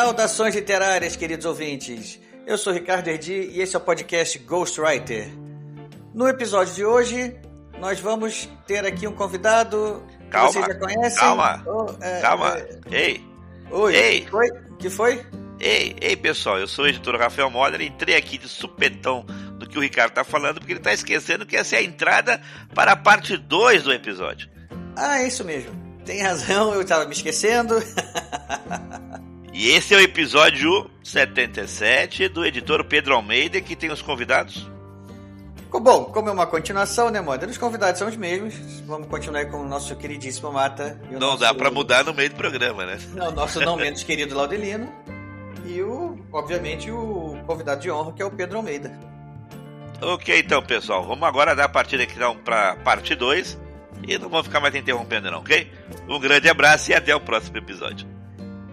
Saudações literárias, queridos ouvintes. Eu sou Ricardo Erdi e esse é o podcast Ghostwriter. No episódio de hoje, nós vamos ter aqui um convidado que Calma, vocês já conhecem. calma, Oh, é, Calma. é, Ei, oi, Ei. que foi? Que foi? ei, ei, pessoal. Eu sou o editor Rafael Moller e entrei aqui de supetão do que o Ricardo tá falando, porque ele tá esquecendo que essa é a entrada para a parte 2 do episódio. Ah, é isso mesmo. Tem razão, eu tava me esquecendo. E esse é o episódio 77 do editor Pedro Almeida, que tem os convidados. Bom, como é uma continuação, né, Moda? Os convidados são os mesmos. Vamos continuar com o nosso queridíssimo Mata. e o Não nosso- dá pra mudar no meio do programa, né? Não, o nosso não menos querido Laudelino. E o, obviamente, o convidado de honra, que é o Pedro Almeida. Ok, então, pessoal. Vamos agora dar a partida aqui então, pra parte 2. E não vamos ficar mais interrompendo, não, ok? Um grande abraço e até o próximo episódio.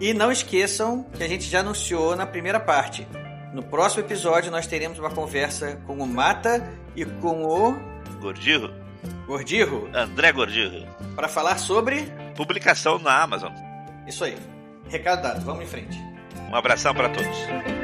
E não esqueçam que a gente já anunciou na primeira parte. No próximo episódio nós teremos uma conversa com o Mata e com o Gordirro? Gordirro André Gordirro. para falar sobre Publicação na Amazon. isso aí. Recado dado, vamos em frente. Um abração para todos.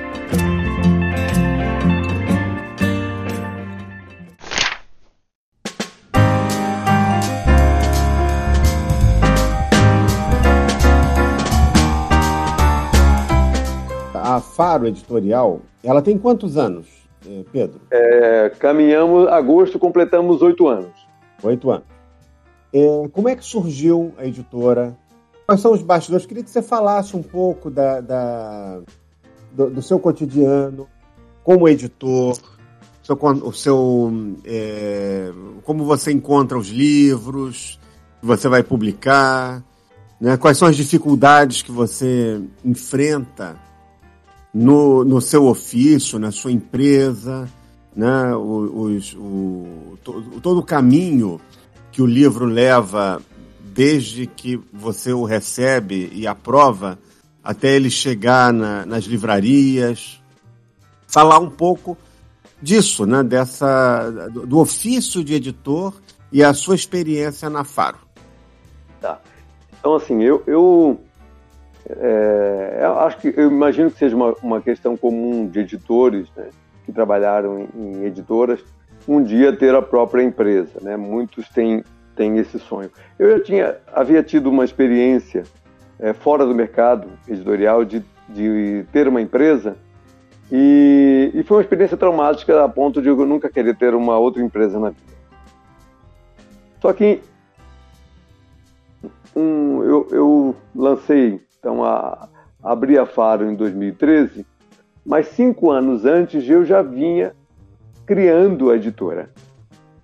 A Faro Editorial, ela tem quantos anos, eh, Pedro? É, caminhamos, agosto completamos oito anos. Oito anos. Eh, como é que surgiu a editora? Quais são os bastidores? Queria que você falasse um pouco da, da- do, do seu cotidiano como editor, seu o seu, eh, como você encontra os livros que você vai publicar, né? quais são as dificuldades que você enfrenta no, no seu ofício, na sua empresa, né? os- o- to- todo o caminho que o livro leva desde que você o recebe e aprova até ele chegar na- nas livrarias. Falar um pouco disso, né? Dessa, do, ofício de editor e a sua experiência na Faro. Então, assim, eu, eu, é, eu acho que eu imagino que seja uma, uma questão comum de editores né, que trabalharam em, em editoras um dia ter a própria empresa, né? Muitos têm, têm esse sonho. Eu já tinha havia tido uma experiência é, fora do mercado editorial de, de ter uma empresa e, e foi uma experiência traumática a ponto de eu nunca querer ter uma outra empresa na vida. Só que um, eu, eu lancei, então, a, abri a Faro em 2013, mas cinco anos antes eu já vinha criando a editora.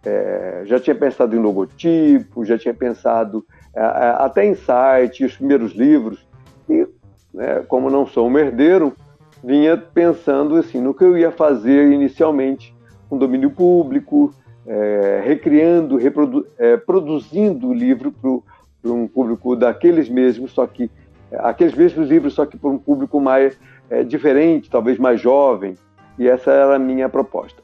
É, já tinha pensado em logotipo, já tinha pensado é, é, até em site, os primeiros livros, e né, como não sou um herdeiro, vinha pensando assim no que eu ia fazer inicialmente com domínio público, é, recriando, reprodu é, produzindo o livro para um público daqueles mesmos, só que aqueles mesmos livros, só que para um público mais é, diferente, talvez mais jovem, e essa era a minha proposta.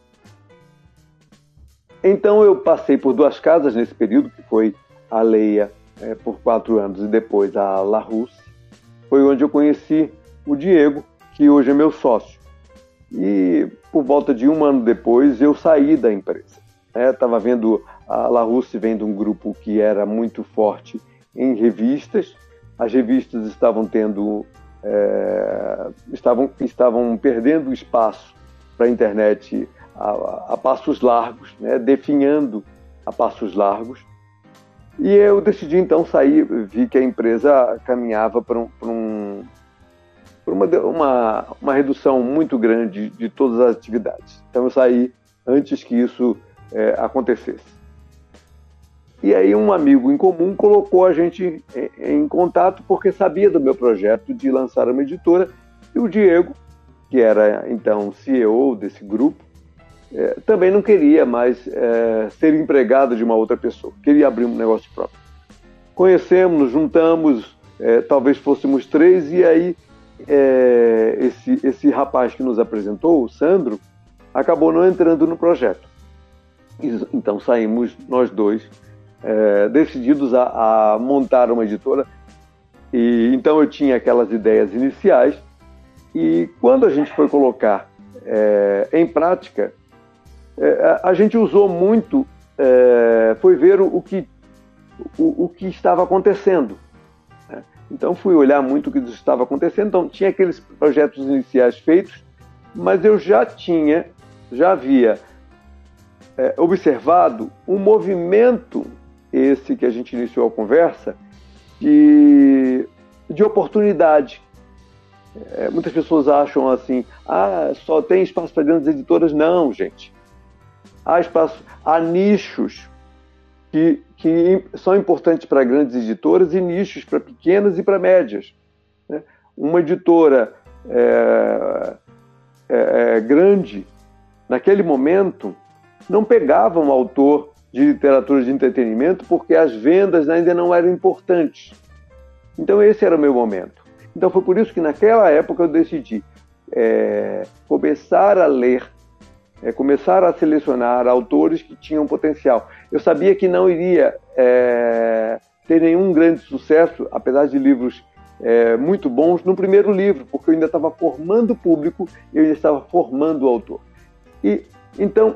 Então eu passei por duas casas nesse período, que foi a Leia é, por quatro anos e depois a La Russe. Foi onde eu conheci o Diego, que hoje é meu sócio. E por volta de um ano depois eu saí da empresa. Estava vendo a La Russe vendo um grupo que era muito forte em revistas. As revistas estavam tendo é, estavam estavam perdendo espaço para a internet a, a, passos largos, né, definhando a passos largos. E eu decidi então sair, vi que a empresa caminhava para um, um, uma, uma, uma redução muito grande de todas as atividades. Então eu saí antes que isso é, acontecesse. E aí um amigo em comum colocou a gente em, contato porque sabia do meu projeto de lançar uma editora e o Diego que era então CEO desse grupo, é, também não queria mais é, ser empregado de uma outra pessoa, queria abrir um negócio próprio. Conhecemos, juntamos, é, talvez fôssemos três, e aí esse, esse rapaz que nos apresentou, o Sandro, acabou não entrando no projeto. Então saímos nós dois é, decididos a, a, montar uma editora. E então eu tinha aquelas ideias iniciais e quando a gente foi colocar é, em prática, é, a gente usou muito, é, foi ver o, o que o, o, que estava acontecendo. Né? Então fui olhar muito o que estava acontecendo. Então tinha aqueles projetos iniciais feitos, mas eu já tinha, já havia é, observado um movimento, esse que a gente iniciou a conversa, de, de oportunidade. É, muitas pessoas acham assim, ah, só tem espaço para grandes editoras. Não, gente. Há espaço, há nichos que, que são importantes para grandes editoras e nichos para pequenas e para médias. Né? Uma editora é, é, é grande, naquele momento, não pegava um autor de literatura de entretenimento porque as vendas ainda não eram importantes. Então esse era o meu momento. Então foi por isso que naquela época eu decidi é, começar a ler, é, começar a selecionar autores que tinham potencial. Eu sabia que não iria é, ter nenhum grande sucesso, apesar de livros é, muito bons, no primeiro livro, porque eu ainda estava formando o público, eu ainda estava formando o autor. E então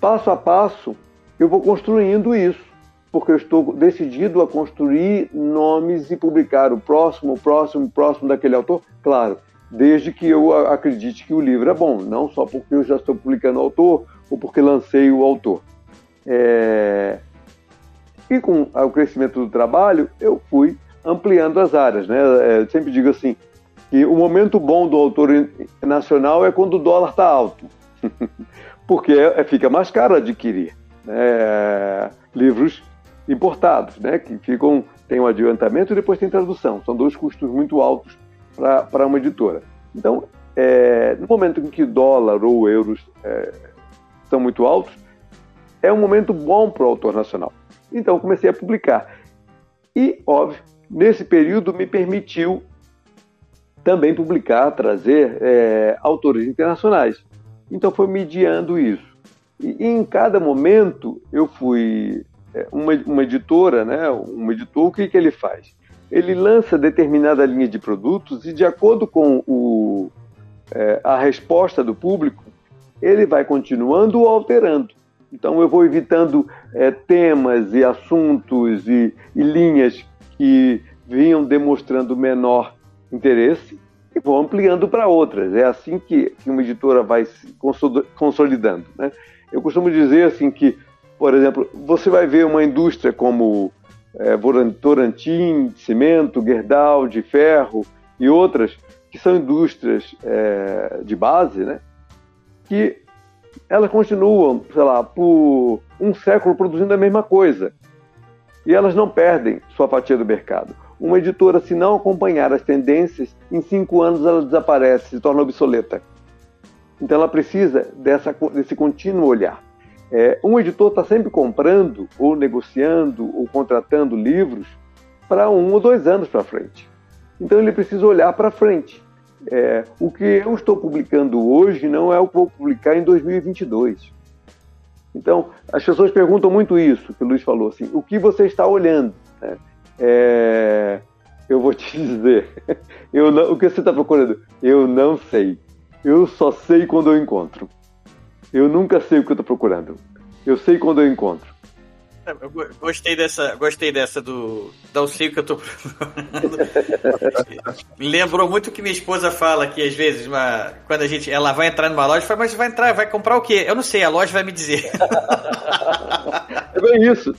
passo a passo, eu vou construindo isso, porque eu estou decidido a construir nomes e publicar o próximo, o próximo, o próximo daquele autor, claro, desde que eu acredite que o livro é bom, não só porque eu já estou publicando o autor ou porque lancei o autor. É... E com o crescimento do trabalho, eu fui ampliando as áreas. Né? É, eu sempre digo assim, que o momento bom do autor nacional é quando o dólar está alto. porque é, fica mais caro adquirir né, livros importados, né, que ficam tem um adiantamento e depois tem tradução. São dois custos muito altos para uma editora. Então, é, no momento em que dólar ou euros é, são muito altos, é um momento bom para o autor nacional. Então, comecei a publicar. E, óbvio, nesse período me permitiu também publicar, trazer é, autores internacionais. Então foi mediando isso. E, e em cada momento eu fui é, uma, uma editora, né, um editor, o que, que ele faz? Ele lança determinada linha de produtos e de acordo com o, é, a resposta do público, ele vai continuando ou alterando. Então eu vou evitando é, temas e assuntos e, e linhas que vinham demonstrando menor interesse e vou ampliando para outras. É assim que, que uma editora vai se consolidando. Né? Eu costumo dizer assim que, por exemplo, você vai ver uma indústria como é, cimento, Gerdau, de ferro e outras, que são indústrias é, de base, né? que elas continuam, sei lá, por um século produzindo a mesma coisa. E elas não perdem sua fatia do mercado. Uma editora, se não acompanhar as tendências, em cinco anos ela desaparece, se torna obsoleta. Então ela precisa dessa, desse contínuo olhar. É, um editor está sempre comprando, ou negociando, ou contratando livros para um ou dois anos para frente. Então ele precisa olhar para frente. É, o que eu estou publicando hoje não é o que vou publicar em 2022. Então, as pessoas perguntam muito isso, que o Luiz falou assim, o que você está olhando? Né? É, eu vou te dizer, eu não, o que você está procurando? Eu não sei. Eu só sei quando eu encontro. Eu nunca sei o que eu estou procurando. Eu sei quando eu encontro. Eu gostei dessa, gostei dessa do não sei o que eu tô procurando. Lembrou muito o que minha esposa fala que às vezes, uma, quando a gente, ela vai entrar numa loja, fala, mas vai entrar, vai comprar o quê? Eu não sei, a loja vai me dizer. é bem isso,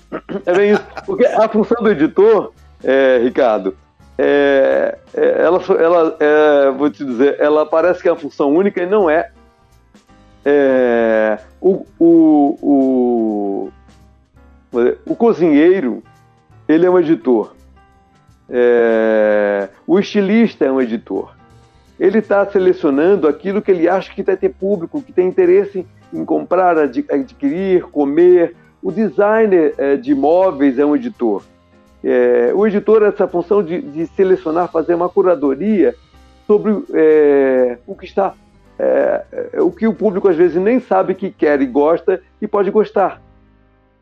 é bem isso, porque a função do editor, é, Ricardo, é, é, ela, ela é, vou te dizer, ela parece que é uma função única e não é. é o, o, o o cozinheiro, ele é um editor. É, o estilista é um editor. ele está selecionando aquilo que ele acha que vai ter público, que tem interesse em comprar, adquirir, comer. O designer é, de imóveis é um editor. É, o editor essa função de, de, selecionar, fazer uma curadoria sobre é, o que está, é, é, o que o público às vezes nem sabe que quer e gosta e pode gostar.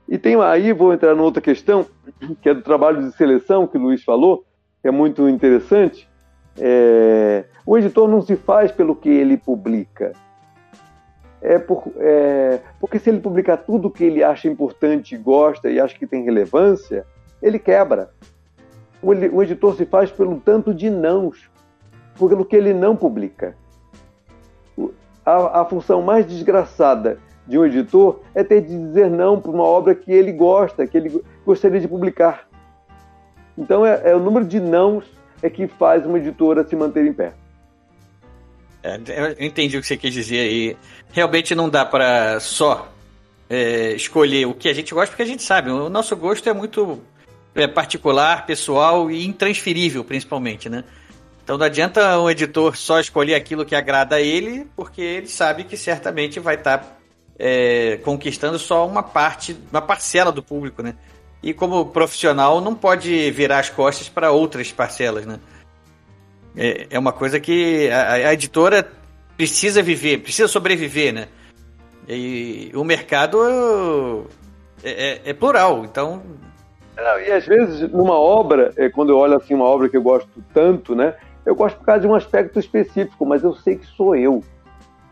E tem aí, vou entrar numa outra questão, que é do trabalho de seleção que o Luiz falou, que é muito interessante. É, o editor não se faz pelo que ele publica. É, por, é porque se ele publicar tudo que ele acha importante, gosta e acha que tem relevância, ele quebra. O, editor se faz pelo tanto de nãos, pelo que ele não publica. A, a função mais desgraçada de um editor é ter de dizer não para uma obra que ele gosta, que ele gostaria de publicar. Então é, é o número de nãos é que faz uma editora se manter em pé. É, eu entendi o que você quis dizer aí. Realmente não dá para só é, escolher o que a gente gosta, porque a gente sabe, o nosso gosto é muito particular, pessoal e intransferível, principalmente, né? Então não adianta um editor só escolher aquilo que agrada a ele, porque ele sabe que certamente vai estar tá, é, conquistando só uma parte, uma parcela do público, né? E como profissional não pode virar as costas para outras parcelas, né? É, é uma coisa que a, a editora precisa viver, precisa sobreviver, né? E o mercado é, é, é plural, então. Não, e às vezes numa obra, é, quando eu olho assim uma obra que eu gosto tanto, né? Eu gosto por causa de um aspecto específico, mas eu sei que sou eu.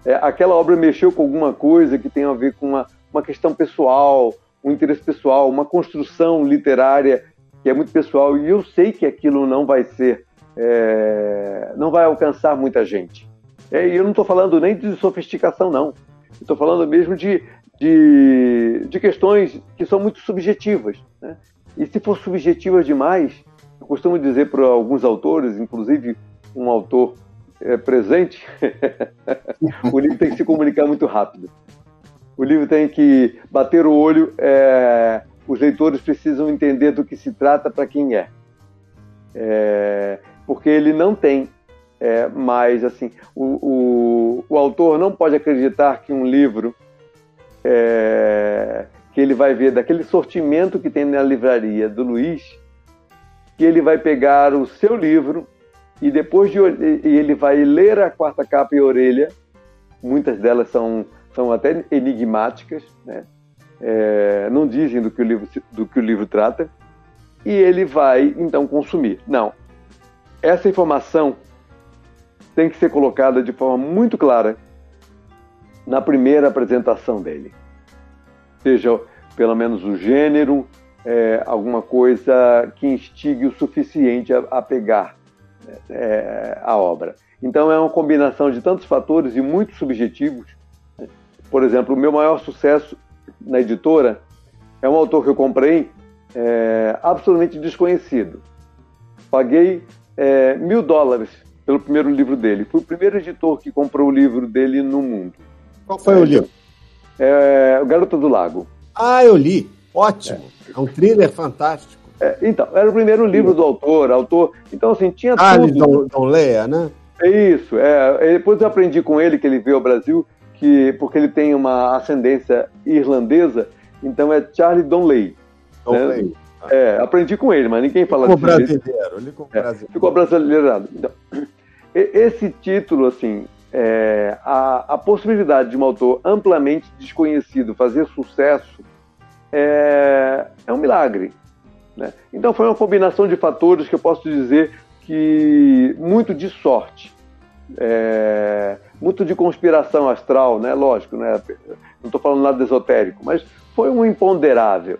É, aquela obra mexeu com alguma coisa que tem a ver com uma, uma questão pessoal, um interesse pessoal, uma construção literária que é muito pessoal, e eu sei que aquilo não vai ser é, não vai alcançar muita gente. É, e eu não estou falando nem de sofisticação, não. Estou falando mesmo de, de, de, questões que são muito subjetivas. Né? E se for subjetivas demais, eu costumo dizer para alguns autores, inclusive um autor é, presente, o livro tem que se comunicar muito rápido. O livro tem que bater o olho, é, os leitores precisam entender do que se trata para quem é. é porque ele não tem é, mais assim o, o, o, autor não pode acreditar que um livro é, que ele vai ver daquele sortimento que tem na livraria do Luiz que ele vai pegar o seu livro e depois de e ele vai ler a quarta capa e orelha muitas delas são são até enigmáticas né? É, não dizem do que o livro do que o livro trata e ele vai então consumir não essa informação tem que ser colocada de forma muito clara na primeira apresentação dele. Seja pelo menos o gênero, é, alguma coisa que instigue o suficiente a, a pegar é, a obra. Então é uma combinação de tantos fatores e muito subjetivos. Por exemplo, o meu maior sucesso na editora é um autor que eu comprei é, absolutamente desconhecido. Paguei é, mil dólares pelo primeiro livro dele. Fui o primeiro editor que comprou o livro dele no mundo. Qual foi é, o livro? É, o Garota do Lago. Ah, eu li. Ótimo. É, um thriller fantástico. É, então, era o primeiro livro do autor, autor. Então, assim, tinha ah, tudo. Don, Don Leia, né? É isso. É, depois eu aprendi com ele que ele veio ao Brasil, que porque ele tem uma ascendência irlandesa, então é Charlie Donley. Donley. Né? É, aprendi com ele, mas ninguém fala ficou brasileiro, ele ficou é, brasileiro. Ficou brasileirado. Então, esse título, assim, é, a, a, possibilidade de um autor amplamente desconhecido fazer sucesso é, é um milagre. Né? Então foi uma combinação de fatores que eu posso dizer que muito de sorte, é, muito de conspiração astral, né? Lógico, né? Não estou falando nada esotérico, mas foi um imponderável.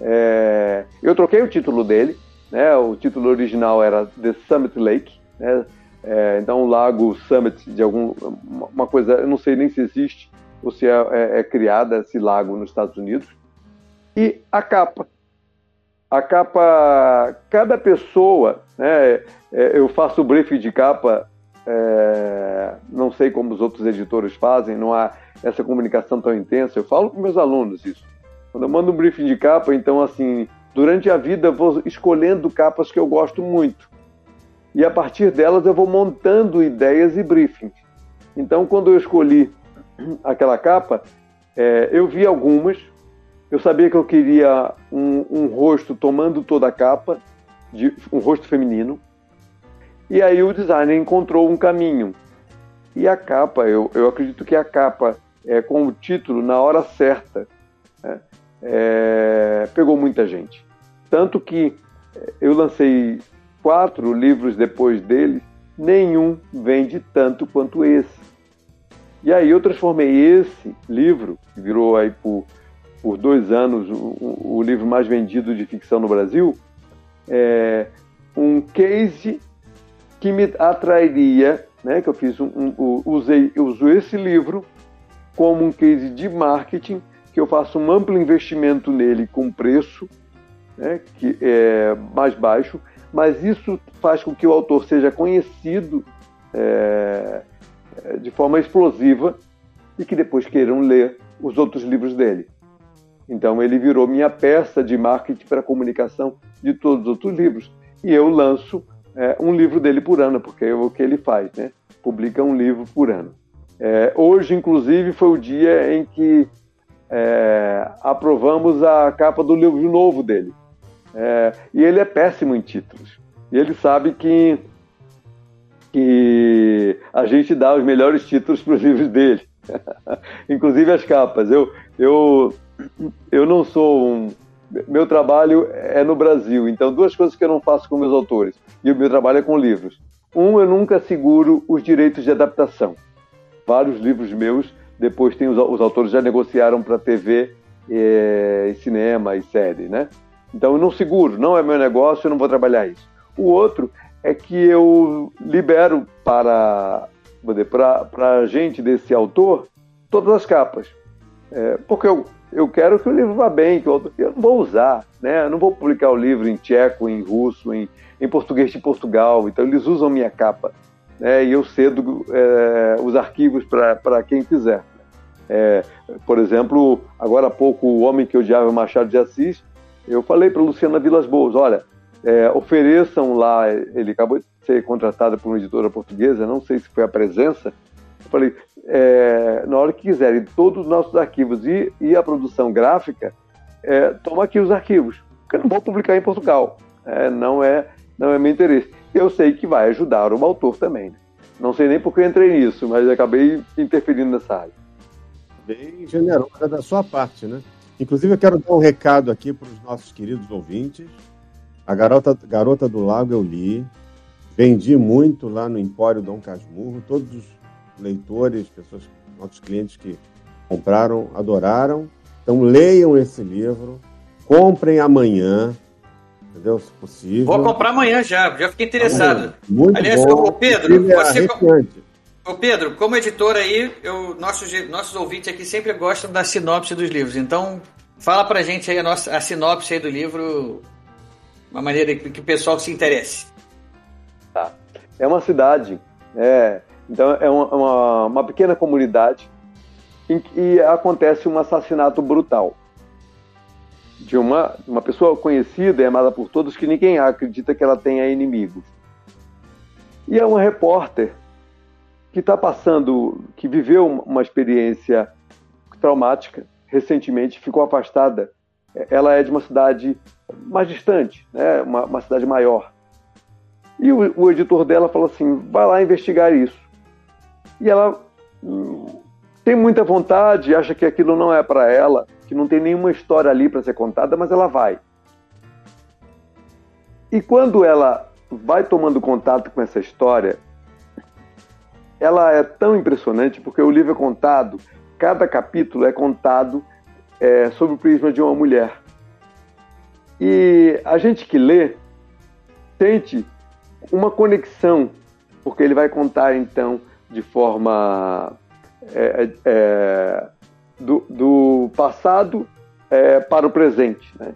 É, eu troquei o título dele, né? O título original era The Summit Lake, né? É, então, o Lago Summit de algum uma coisa, eu não sei nem se existe ou se é, é, é criada esse lago nos Estados Unidos. E a capa, a capa, cada pessoa, né? É, eu faço o briefing de capa, é, não sei como os outros editores fazem, não há essa comunicação tão intensa. Eu falo com meus alunos isso quando eu mando um briefing de capa, então, assim, durante a vida vou escolhendo capas que eu gosto muito. E a partir delas eu vou montando ideias e briefings. Então, quando eu escolhi aquela capa, é, eu vi algumas, eu sabia que eu queria um, um rosto tomando toda a capa, de, um rosto feminino, e aí o designer encontrou um caminho. E a capa, eu, eu acredito que a capa é, com o título na hora certa, né, é, pegou muita gente. Tanto que é, eu lancei quatro livros depois dele, nenhum vende tanto quanto esse. E aí eu transformei esse livro, que virou aí por, por dois anos o, o livro mais vendido de ficção no Brasil, é, um case que me atrairia, né, que eu fiz um, um, usei, uso esse livro como um case de marketing, que eu faço um amplo investimento nele com preço né, que é mais baixo, mas isso faz com que o autor seja conhecido é, de forma explosiva e que depois queiram ler os outros livros dele. Então ele virou minha peça de marketing para comunicação de todos os outros livros. E eu lanço é, um livro dele por ano, porque é o que ele faz, né? Publica um livro por ano. É, hoje, inclusive, foi o dia em que é, aprovamos a capa do livro novo dele. É, e ele é péssimo em títulos. E ele sabe que, que a gente dá os melhores títulos para os livros dele. inclusive as capas. Eu, eu, eu não sou um meu trabalho é no Brasil, então duas coisas que eu não faço com meus autores, e o meu trabalho é com livros. Um, eu nunca seguro os direitos de adaptação. Vários livros meus, depois tem os, os autores já negociaram para TV, e, cinema e série, né? Então eu não seguro, não é meu negócio, eu não vou trabalhar isso. O outro é que eu libero para para a gente desse autor todas as capas, é, porque eu eu quero que o livro vá bem, que eu, eu não vou usar, né? Eu não vou publicar o livro em tcheco, em russo, em, em português de Portugal. Então eles usam minha capa, né? E eu cedo é, os arquivos para quem quiser. É, por exemplo, agora há pouco, o Homem que Odiava Machado de Assis, eu falei para Luciana Vilas Boas, olha, é, ofereçam lá, ele acabou de ser contratado por uma editora portuguesa, não sei se foi a presença, eu falei, é, na hora que quiserem, todos os nossos arquivos e, e a produção gráfica, é, toma aqui os arquivos, porque eu não vou publicar em Portugal. É, não, é, não é meu interesse. Eu sei que vai ajudar o autor também. Não sei nem porque eu entrei nisso, mas acabei interferindo nessa área. Bem generosa da sua parte, né? Inclusive, eu quero dar um recado aqui para os nossos queridos ouvintes. A Garota, Garota do Lago eu li, vendi muito lá no Empório Dom Casmurro, todos os leitores, pessoas, nossos clientes que compraram, adoraram. Então leiam esse livro, comprem amanhã, entendeu? Se possível. Vou comprar amanhã já, já fiquei interessado. Muito Aliás, bom. Pedro, é você. Ô Pedro, como editor aí, eu, nossos, nossos ouvintes aqui sempre gostam da sinopse dos livros. Então, fala pra gente aí a, nossa, a sinopse aí do livro, uma maneira que, que o pessoal se interesse. Tá. É uma cidade, é, então é uma, uma, uma pequena comunidade em que acontece um assassinato brutal de uma, uma pessoa conhecida e amada por todos que ninguém acredita que ela tenha inimigos. E é uma repórter que está passando, que viveu uma experiência traumática recentemente, ficou afastada. Ela é de uma cidade mais distante, né? uma, uma cidade maior. E o, o editor dela falou assim: vai lá investigar isso e ela hum, tem muita vontade, acha que aquilo não é para ela, que não tem nenhuma história ali para ser contada, mas ela vai. E quando ela vai tomando contato com essa história, ela é tão impressionante porque o livro é contado, cada capítulo é contado é, sob o prisma de uma mulher. E a gente que lê sente uma conexão, porque ele vai contar então de forma é, é, é, do, do, passado é, para o presente. Né?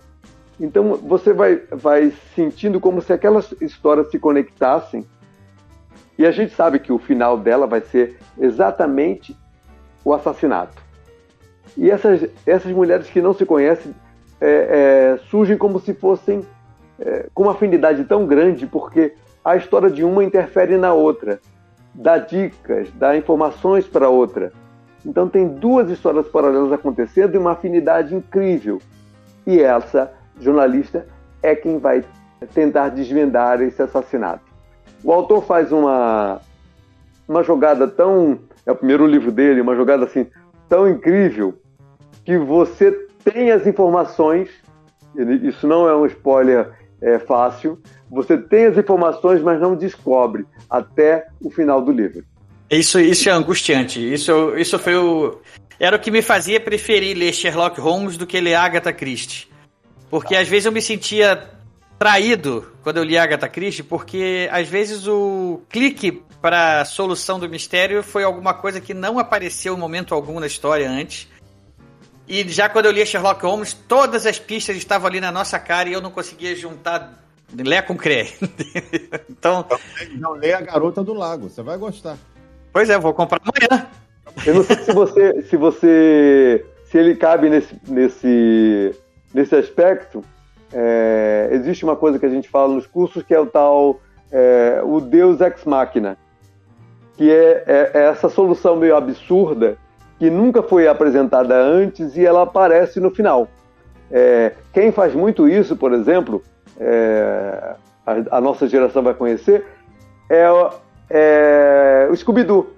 Então você vai, vai sentindo como se aquelas histórias se conectassem e a gente sabe que o final dela vai ser exatamente o assassinato. E essas, essas mulheres que não se conhecem é, é, surgem como se fossem com uma afinidade tão grande, porque a história de uma interfere na outra, dá dicas, dá informações para outra. Então tem duas histórias paralelas acontecendo e uma afinidade incrível. E essa jornalista é quem vai tentar desvendar esse assassinato. O autor faz uma uma jogada tão é o primeiro livro dele, uma jogada assim tão incrível que você tem as informações. Isso não é um spoiler é, fácil. Você tem as informações, mas não descobre até o final do livro. Isso, isso é angustiante. Isso, isso foi o. Era o que me fazia preferir ler Sherlock Holmes do que ler Agatha Christie. Porque às vezes eu me sentia traído quando eu li Agatha Christie, porque às vezes o clique para a solução do mistério foi alguma coisa que não apareceu em momento algum na história antes. E já quando eu li Sherlock Holmes, todas as pistas estavam ali na nossa cara e eu não conseguia juntar Lé com Cré. então. Não, leia a Garota do Lago, você vai gostar. Pois é, vou comprar amanhã. Eu não sei se você. se você. se ele cabe nesse, nesse, nesse aspecto. É, existe uma coisa que a gente fala nos cursos que é o tal. É, o Deus ex machina. Que é, é, é essa solução meio absurda que nunca foi apresentada antes e ela aparece no final. É, quem faz muito isso, por exemplo, é, a, a, nossa geração vai conhecer, é, o Scooby-Doo.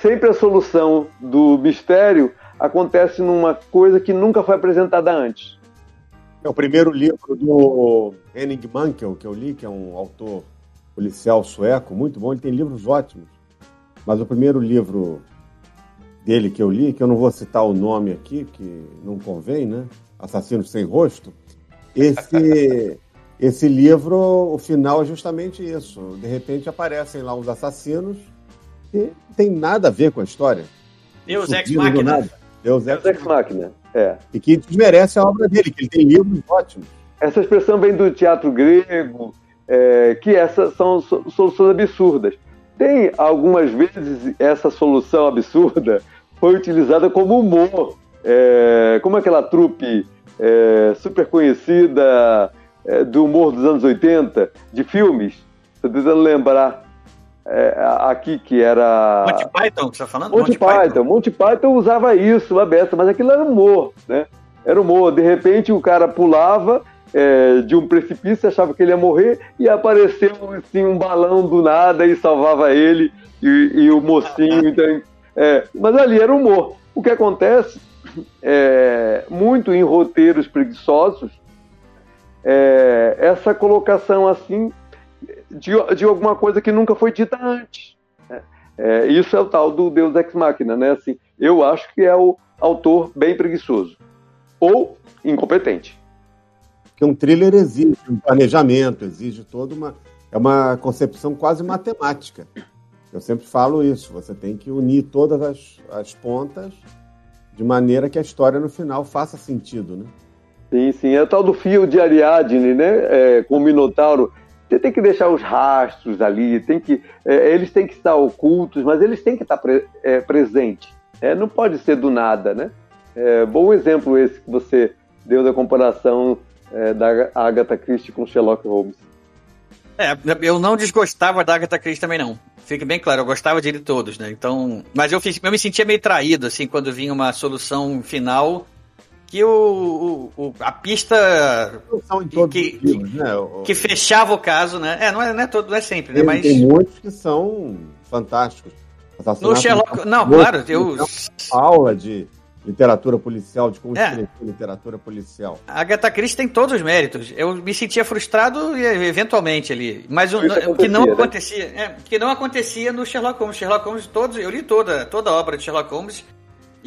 Sempre a solução do mistério acontece numa coisa que nunca foi apresentada antes. É o primeiro livro do Henning Mankell que eu li, que é um autor policial sueco, muito bom. Ele tem livros ótimos. Mas o primeiro livro dele que eu li, que eu não vou citar o nome aqui, que não convém, né? Assassinos Sem Rosto. Esse, esse livro, o final é justamente isso. De repente aparecem lá uns assassinos que não tem nada a ver com a história. Deus Ex Machina. Deus Ex, Ex Machina, é. E que desmerece a obra dele, que ele tem livros ótimos. Essa expressão vem do teatro grego, é, que essas são soluções absurdas. Tem algumas vezes essa solução absurda foi utilizada como humor. É, como aquela trupe é, super conhecida é, do humor dos anos 80, de filmes. Estou tentando lembrar é, aqui que era. Monty Python, que você está falando? Monty, Monty Python. Python. Monty Python usava isso, aberto, mas aquilo era humor, né? Era humor. De repente o cara pulava é, de um precipício, achava que ele ia morrer, e apareceu assim, um balão do nada e salvava ele, e, e o mocinho. Então, é, mas ali era humor. O que acontece é, muito em roteiros preguiçosos é, essa colocação assim de, de alguma coisa que nunca foi dita antes. Né? É, isso é o tal do Deus Ex Machina, né? Assim, eu acho que é o autor bem preguiçoso ou incompetente. Que um thriller exige um planejamento, exige toda uma é uma concepção quase matemática. Eu sempre falo isso, você tem que unir todas as, as pontas de maneira que a história no final faça sentido, né? Sim, sim. É o tal do fio de Ariadne, né? É, com o Minotauro. Você tem que deixar os rastros ali, tem que, é, eles têm que estar ocultos, mas eles têm que estar pre, é, presentes. É, não pode ser do nada, né? É, bom exemplo esse que você deu da comparação é, da Agatha Christie com Sherlock Holmes. É, eu não desgostava da Agatha Christie também não. Fique bem claro, eu gostava de todos, né? Então, mas eu, eu me sentia meio traído assim quando vinha uma solução final que o, o, a pista que, livros, né? que, fechava o caso, né? É, não é, não é todo, não é sempre, né? Mas tem muitos que são fantásticos. No Sherlock, não, claro, eu aula de literatura policial, de como é. escrever literatura policial. A Agatha Christie tem todos os méritos. Eu me sentia frustrado eventualmente ali, mas o, o que não né? acontecia, é, que não acontecia no Sherlock Holmes. Sherlock Holmes todos, eu li toda toda a obra de Sherlock Holmes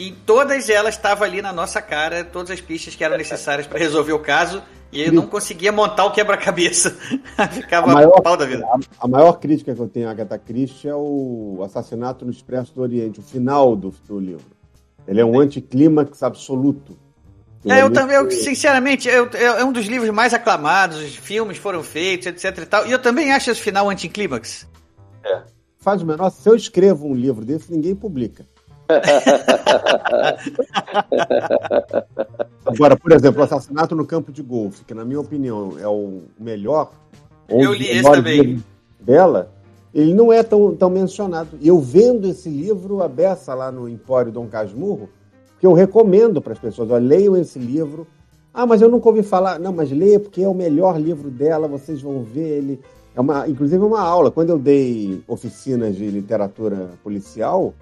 e todas elas estavam ali na nossa cara, todas as pistas que eram necessárias para resolver o caso. E eu não conseguia montar o quebra-cabeça. Ficava a maior, pau da vida. A, a, maior crítica que eu tenho a Agatha Christie é o assassinato no Expresso do Oriente, o final do, do livro. Ele é um anticlímax absoluto. É, eu também, eu, sinceramente, eu, é um dos livros mais aclamados, os filmes foram feitos, etc e tal. E eu também acho esse final anticlímax. É. Faz o menor. Se eu escrevo um livro desse, ninguém publica. Agora, por exemplo, o assassinato no campo de golfe, que na minha opinião é o melhor, eu li esse também. Dela, ele não é tão, tão mencionado. E eu vendo esse livro, a beça lá no Empório Dom Casmurro, que eu recomendo para as pessoas, olha, leiam esse livro. Ah, mas eu nunca ouvi falar. Não, mas leia porque é o melhor livro dela, vocês vão ver ele. É uma, inclusive uma aula. Quando eu dei oficinas de literatura policial,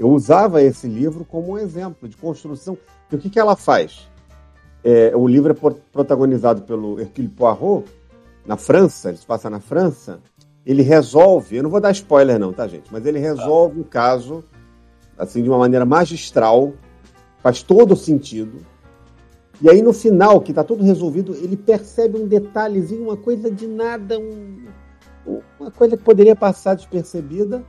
eu usava esse livro como um exemplo de construção. E o que, que ela faz? É, o livro é protagonizado pelo Hercule Poirot, na França, ele se passa na França. Ele resolve, eu não vou dar spoiler não, tá, gente? Mas ele resolve o caso, assim, de uma maneira magistral, faz todo sentido. E aí, no final, que está tudo resolvido, ele percebe um detalhezinho, uma coisa de nada, um, uma coisa que poderia passar despercebida.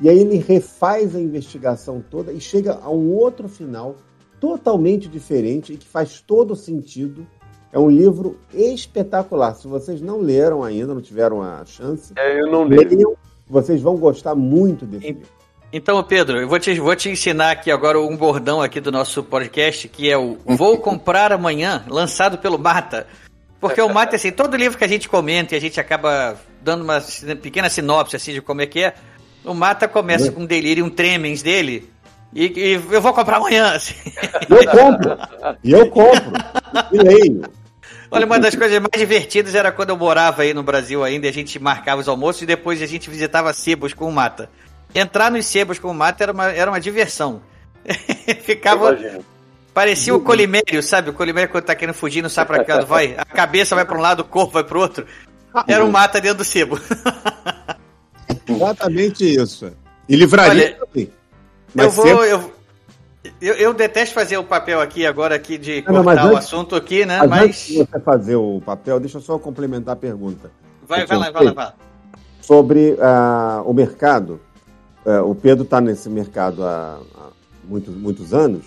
E aí ele refaz a investigação toda e chega a um outro final totalmente diferente e que faz todo sentido. É um livro espetacular. Se vocês não leram ainda, não tiveram a chance, é, eu não leiam, vocês vão gostar muito desse e, livro. Então, Pedro, eu vou te, vou te ensinar aqui agora um bordão aqui do nosso podcast, que é o Vou Comprar Amanhã, lançado pelo Mata. Porque o Mata, assim, todo livro que a gente comenta e a gente acaba dando uma pequena sinopse, assim, de como é que é, o Mata começa com um delírio, um tremens dele, e, e, eu vou comprar amanhã. Assim. Eu compro. E eu compro. E leio. Olha, uma das coisas mais divertidas era quando eu morava aí no Brasil ainda, a gente marcava os almoços e depois a gente visitava sebos com o Mata. Entrar nos sebos com o Mata era uma, era uma diversão. Ficava. Parecia o colimério, sabe? O colimério quando tá querendo fugir, não sabe pra que lado vai. A cabeça vai pra um lado, o corpo vai pro outro. Era um mata dentro do sebo. Exatamente isso. E livraria Olha, também. Mas eu vou. Sempre... Eu, eu, eu, detesto fazer o papel aqui agora aqui de não, cortar não, o assunto aqui, né? Mas, Antes de você fazer o papel, deixa eu só complementar a pergunta. Vai, vai lá, vai lá, vai lá. Sobre uh, o mercado. Uh, o Pedro está nesse mercado há, há, muitos, muitos anos.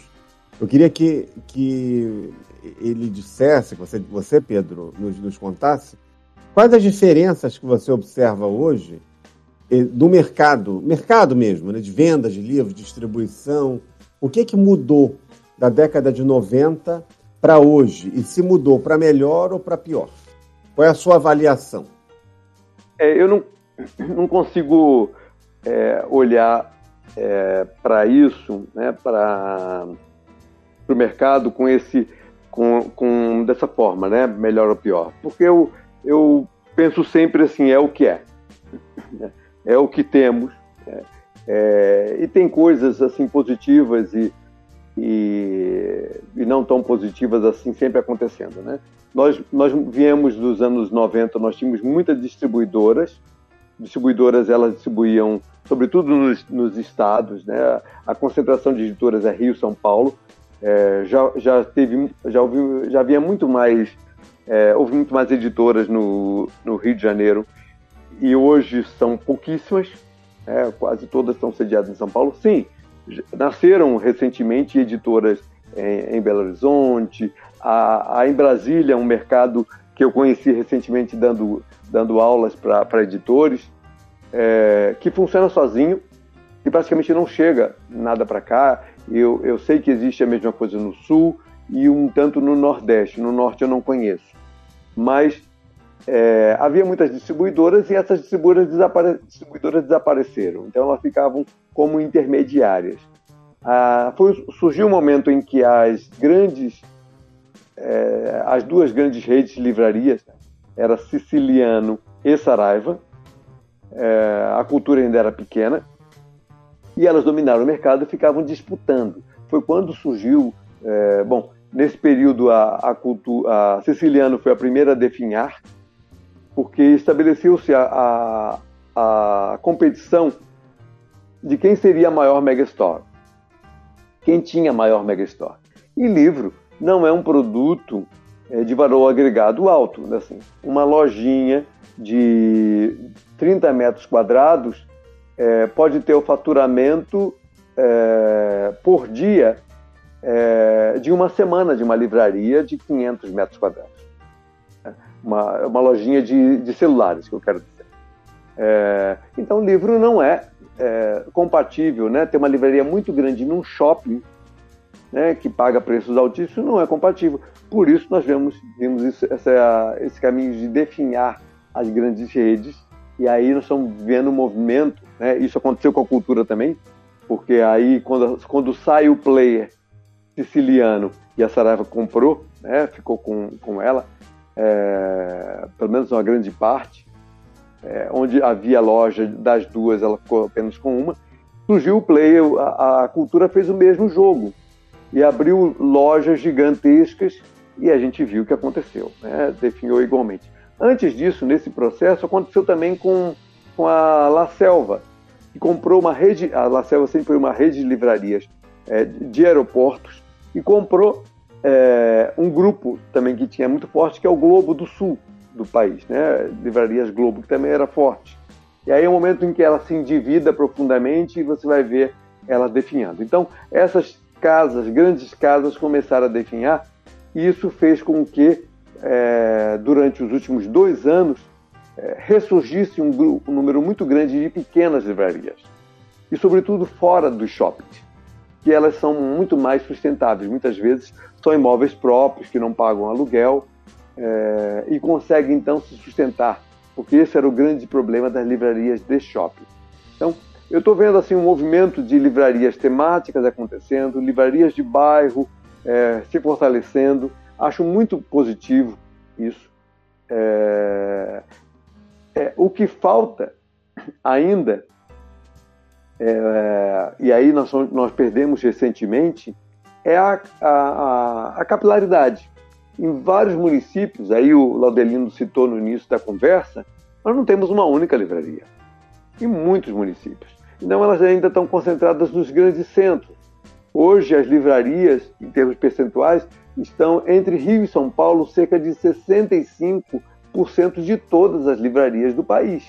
Eu queria que, que ele dissesse, que você, você Pedro, nos, nos contasse, quais as diferenças que você observa hoje do mercado, mercado mesmo, né, de vendas de livros, distribuição, o que, que mudou da década de 90 para hoje? E se mudou para melhor ou para pior? Qual é a sua avaliação? É, eu não, não consigo é, olhar é, para isso, né, para o mercado com esse, com, com dessa forma, né, melhor ou pior, porque eu, eu penso sempre assim, é o que é é o que temos. Né? É, e tem coisas assim positivas e, e, e, não tão positivas assim sempre acontecendo, né? Nós, nós viemos dos anos 90, nós tínhamos muitas distribuidoras, distribuidoras elas distribuíam sobretudo nos, nos estados, né? A concentração de editoras é Rio, São Paulo, é, já, já teve, já ouvi, já havia muito mais, é, houve muito mais editoras no, no Rio de Janeiro e hoje são pouquíssimas, é, quase todas estão sediadas em São Paulo. Sim, nasceram recentemente editoras em, em Belo Horizonte, há, há, em Brasília um mercado que eu conheci recentemente dando, dando aulas para editores, é, que funciona sozinho e praticamente não chega nada para cá. Eu, eu sei que existe a mesma coisa no Sul e um tanto no Nordeste. No Norte eu não conheço. Mas é, havia muitas distribuidoras e essas distribuidoras, desapare... distribuidoras desapareceram, então elas ficavam como intermediárias. Ah, foi, surgiu um momento em que as grandes, é, as duas grandes redes de livrarias, era Siciliano e Saraiva, é, a cultura ainda era pequena, e elas dominaram o mercado e ficavam disputando. Foi quando surgiu, é, bom, nesse período a, a, cultura, a Siciliano foi a primeira a definhar, porque estabeleceu-se a, a, a, competição de quem seria a maior megastore, quem tinha a maior megastore. E livro não é um produto é, de valor agregado alto. Né? Assim, uma lojinha de 30 metros quadrados é, pode ter o faturamento é, por dia é, de uma semana de uma livraria de 500 metros quadrados uma, uma lojinha de, de celulares, que eu quero dizer. É, então, o livro não é, é, compatível, né? Ter uma livraria muito grande num shopping, né, que paga preços altíssimos, não é compatível. Por isso, nós vemos, vimos isso, essa, esse caminho de definhar as grandes redes. E aí nós estamos vendo um movimento, né? isso aconteceu com a cultura também, porque aí quando, quando sai o player siciliano e a Saraiva comprou, né? ficou com, com ela, é, pelo menos uma grande parte, é, onde havia loja das duas, ela ficou apenas com uma, surgiu o player, a, a cultura fez o mesmo jogo e abriu lojas gigantescas e a gente viu o que aconteceu, né? definhou igualmente. Antes disso, nesse processo, aconteceu também com, com a La Selva, que comprou uma rede, a La Selva sempre foi uma rede de livrarias é, de aeroportos, e comprou é, um grupo também que tinha muito forte, que é o Globo do Sul do país, né? Livrarias Globo, que também era forte. E aí é o um momento em que ela se endivida profundamente e você vai ver ela definhando. Então, essas casas, grandes casas, começaram a definhar e isso fez com que, é, durante os últimos dois anos, é, ressurgisse um, um, número muito grande de pequenas livrarias. E, sobretudo, fora dos shoppings, que elas são muito mais sustentáveis. Muitas vezes são imóveis próprios, que não pagam aluguel é, e conseguem, então, se sustentar, porque esse era o grande problema das livrarias de shopping. Então, eu estou vendo assim um movimento de livrarias temáticas acontecendo, livrarias de bairro é, se fortalecendo. Acho muito positivo isso. É, é, o que falta ainda, é, e aí nós, nós perdemos recentemente, é a, a, a, capilaridade. Em vários municípios, aí o Laudelino citou no início da conversa, nós não temos uma única livraria. Em muitos municípios. Então elas ainda estão concentradas nos grandes centros. Hoje as livrarias, em termos percentuais, estão entre Rio e São Paulo cerca de 65% de todas as livrarias do país.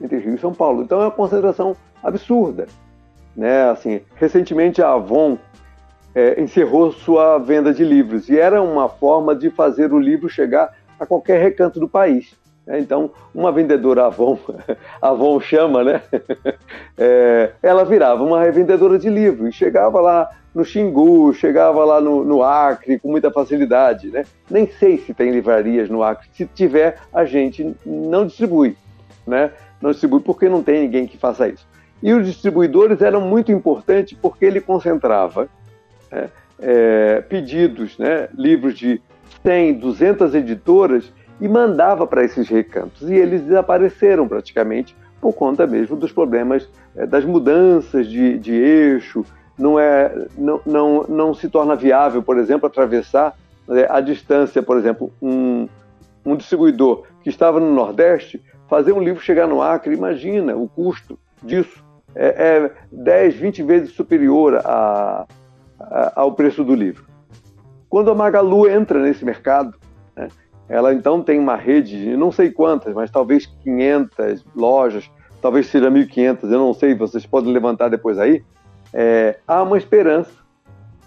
Entre Rio e São Paulo. Então é uma concentração absurda. Né? Assim, recentemente a Avon é, encerrou sua venda de livros e era uma forma de fazer o livro chegar a qualquer recanto do país. É, então, uma vendedora Avon, Avon chama, né? É, ela virava uma revendedora de livro e chegava lá no Xingu, chegava lá no, no, Acre com muita facilidade, né? Nem sei se tem livrarias no Acre. Se tiver, a gente não distribui, né? Não distribui porque não tem ninguém que faça isso. E os distribuidores eram muito importantes porque ele concentrava né, é, pedidos, né, livros de 100, 200 editoras e mandava para esses recantos. E eles desapareceram praticamente por conta mesmo dos problemas é, das mudanças de, de eixo. Não, é, não, não, não se torna viável, por exemplo, atravessar é, a distância, por exemplo, um, um distribuidor que estava no Nordeste, fazer um livro chegar no Acre, imagina o custo disso. É, é 10, 20 vezes superior a, a, ao preço do livro. Quando a Magalu entra nesse mercado, né, ela então tem uma rede de não sei quantas, mas talvez 500 lojas, talvez seja 1.500, eu não sei, vocês podem levantar depois aí. É, há uma esperança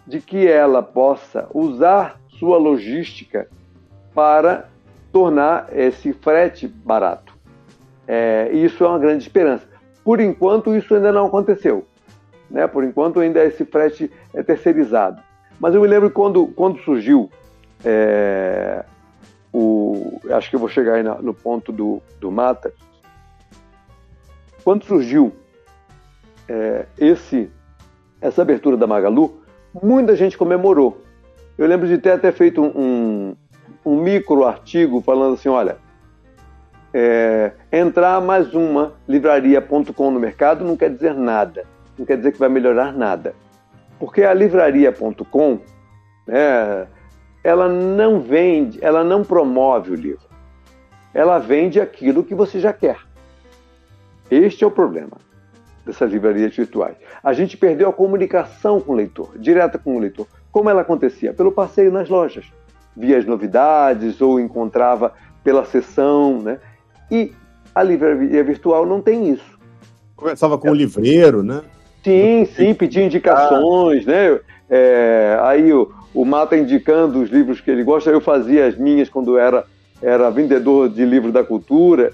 de que ela possa usar sua logística para tornar esse frete barato. É, isso é uma grande esperança. Por enquanto, isso ainda não aconteceu. Né? Por enquanto, ainda esse frete é terceirizado. Mas eu me lembro quando, quando surgiu é, o, acho que eu vou chegar aí no ponto do, do Mata. Quando surgiu é, esse, essa abertura da Magalu, muita gente comemorou. Eu lembro de ter até feito um, um micro artigo falando assim: olha, é, entrar mais uma livraria.com no mercado não quer dizer nada, não quer dizer que vai melhorar nada. Porque a livraria.com, né, ela não vende, ela não promove o livro. Ela vende aquilo que você já quer. Este é o problema dessas livrarias virtuais. A gente perdeu a comunicação com o leitor, direta com o leitor. Como ela acontecia? Pelo passeio nas lojas. Via as novidades ou encontrava pela sessão, né? E a livraria virtual não tem isso. Conversava com o livreiro, né? Sim, sim, pedia indicações, ah. né? É, aí o, o Mata indicando os livros que ele gosta, eu fazia as minhas quando era, era vendedor de livros da cultura,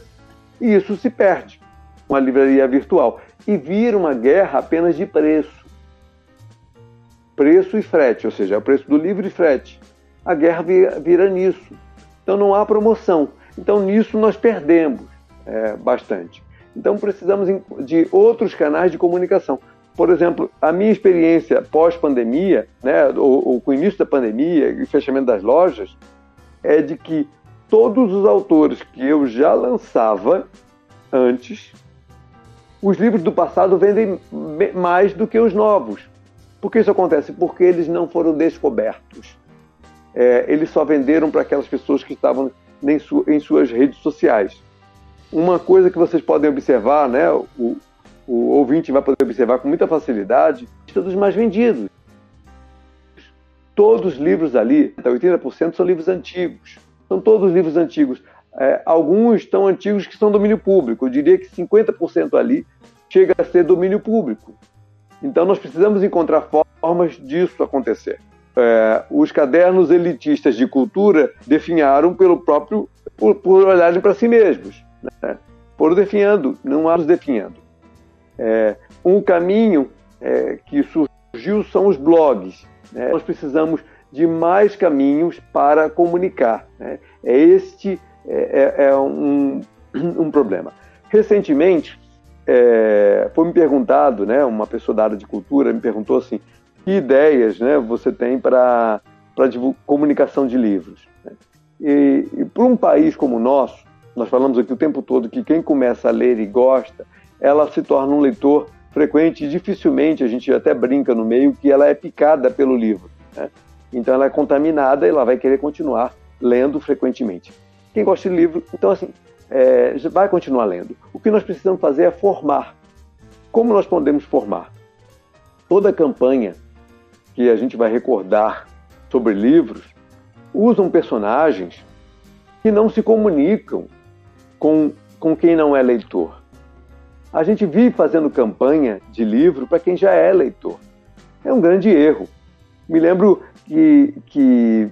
e isso se perde com a livraria virtual. E vira uma guerra apenas de preço. Preço e frete, ou seja, é o preço do livro e frete. A guerra vira, vira nisso. Então não há promoção. Então, nisso nós perdemos é, bastante. Então, precisamos de outros canais de comunicação. Por exemplo, a minha experiência pós-pandemia, né, ou, ou com o início da pandemia e fechamento das lojas, é de que todos os autores que eu já lançava antes, os livros do passado vendem mais do que os novos. Por que isso acontece? Porque eles não foram descobertos. É, eles só venderam para aquelas pessoas que estavam em, su em, suas redes sociais. Uma coisa que vocês podem observar, né, o, o ouvinte vai poder observar com muita facilidade, lista dos mais vendidos. Todos os livros ali, 80% são livros antigos. São todos livros antigos. É, alguns tão antigos que são domínio público. Eu diria que 50% ali chega a ser domínio público. Então nós precisamos encontrar formas disso acontecer. É, os cadernos elitistas de cultura definharam pelo próprio por, por olharem para si mesmos, né? por definhando, não há nos definhando. É, um caminho é, que surgiu são os blogs. Né? Nós precisamos de mais caminhos para comunicar. Né? É este é, é, é um, um problema. Recentemente, foi me perguntado, né, uma pessoa da área de cultura me perguntou assim, que ideias né, você tem para comunicação de livros? E, e para um país como o nosso, nós falamos aqui o tempo todo que quem começa a ler e gosta, ela se torna um leitor frequente e dificilmente, a gente até brinca no meio, que ela é picada pelo livro. Né? Então ela é contaminada e ela vai querer continuar lendo frequentemente. Quem gosta de livro, então assim, é, vai continuar lendo. O que nós precisamos fazer é formar. Como nós podemos formar? Toda campanha que a gente vai recordar sobre livros usam personagens que não se comunicam com, com quem não é leitor. A gente vive fazendo campanha de livro para quem já é leitor. É um grande erro. Me lembro que, que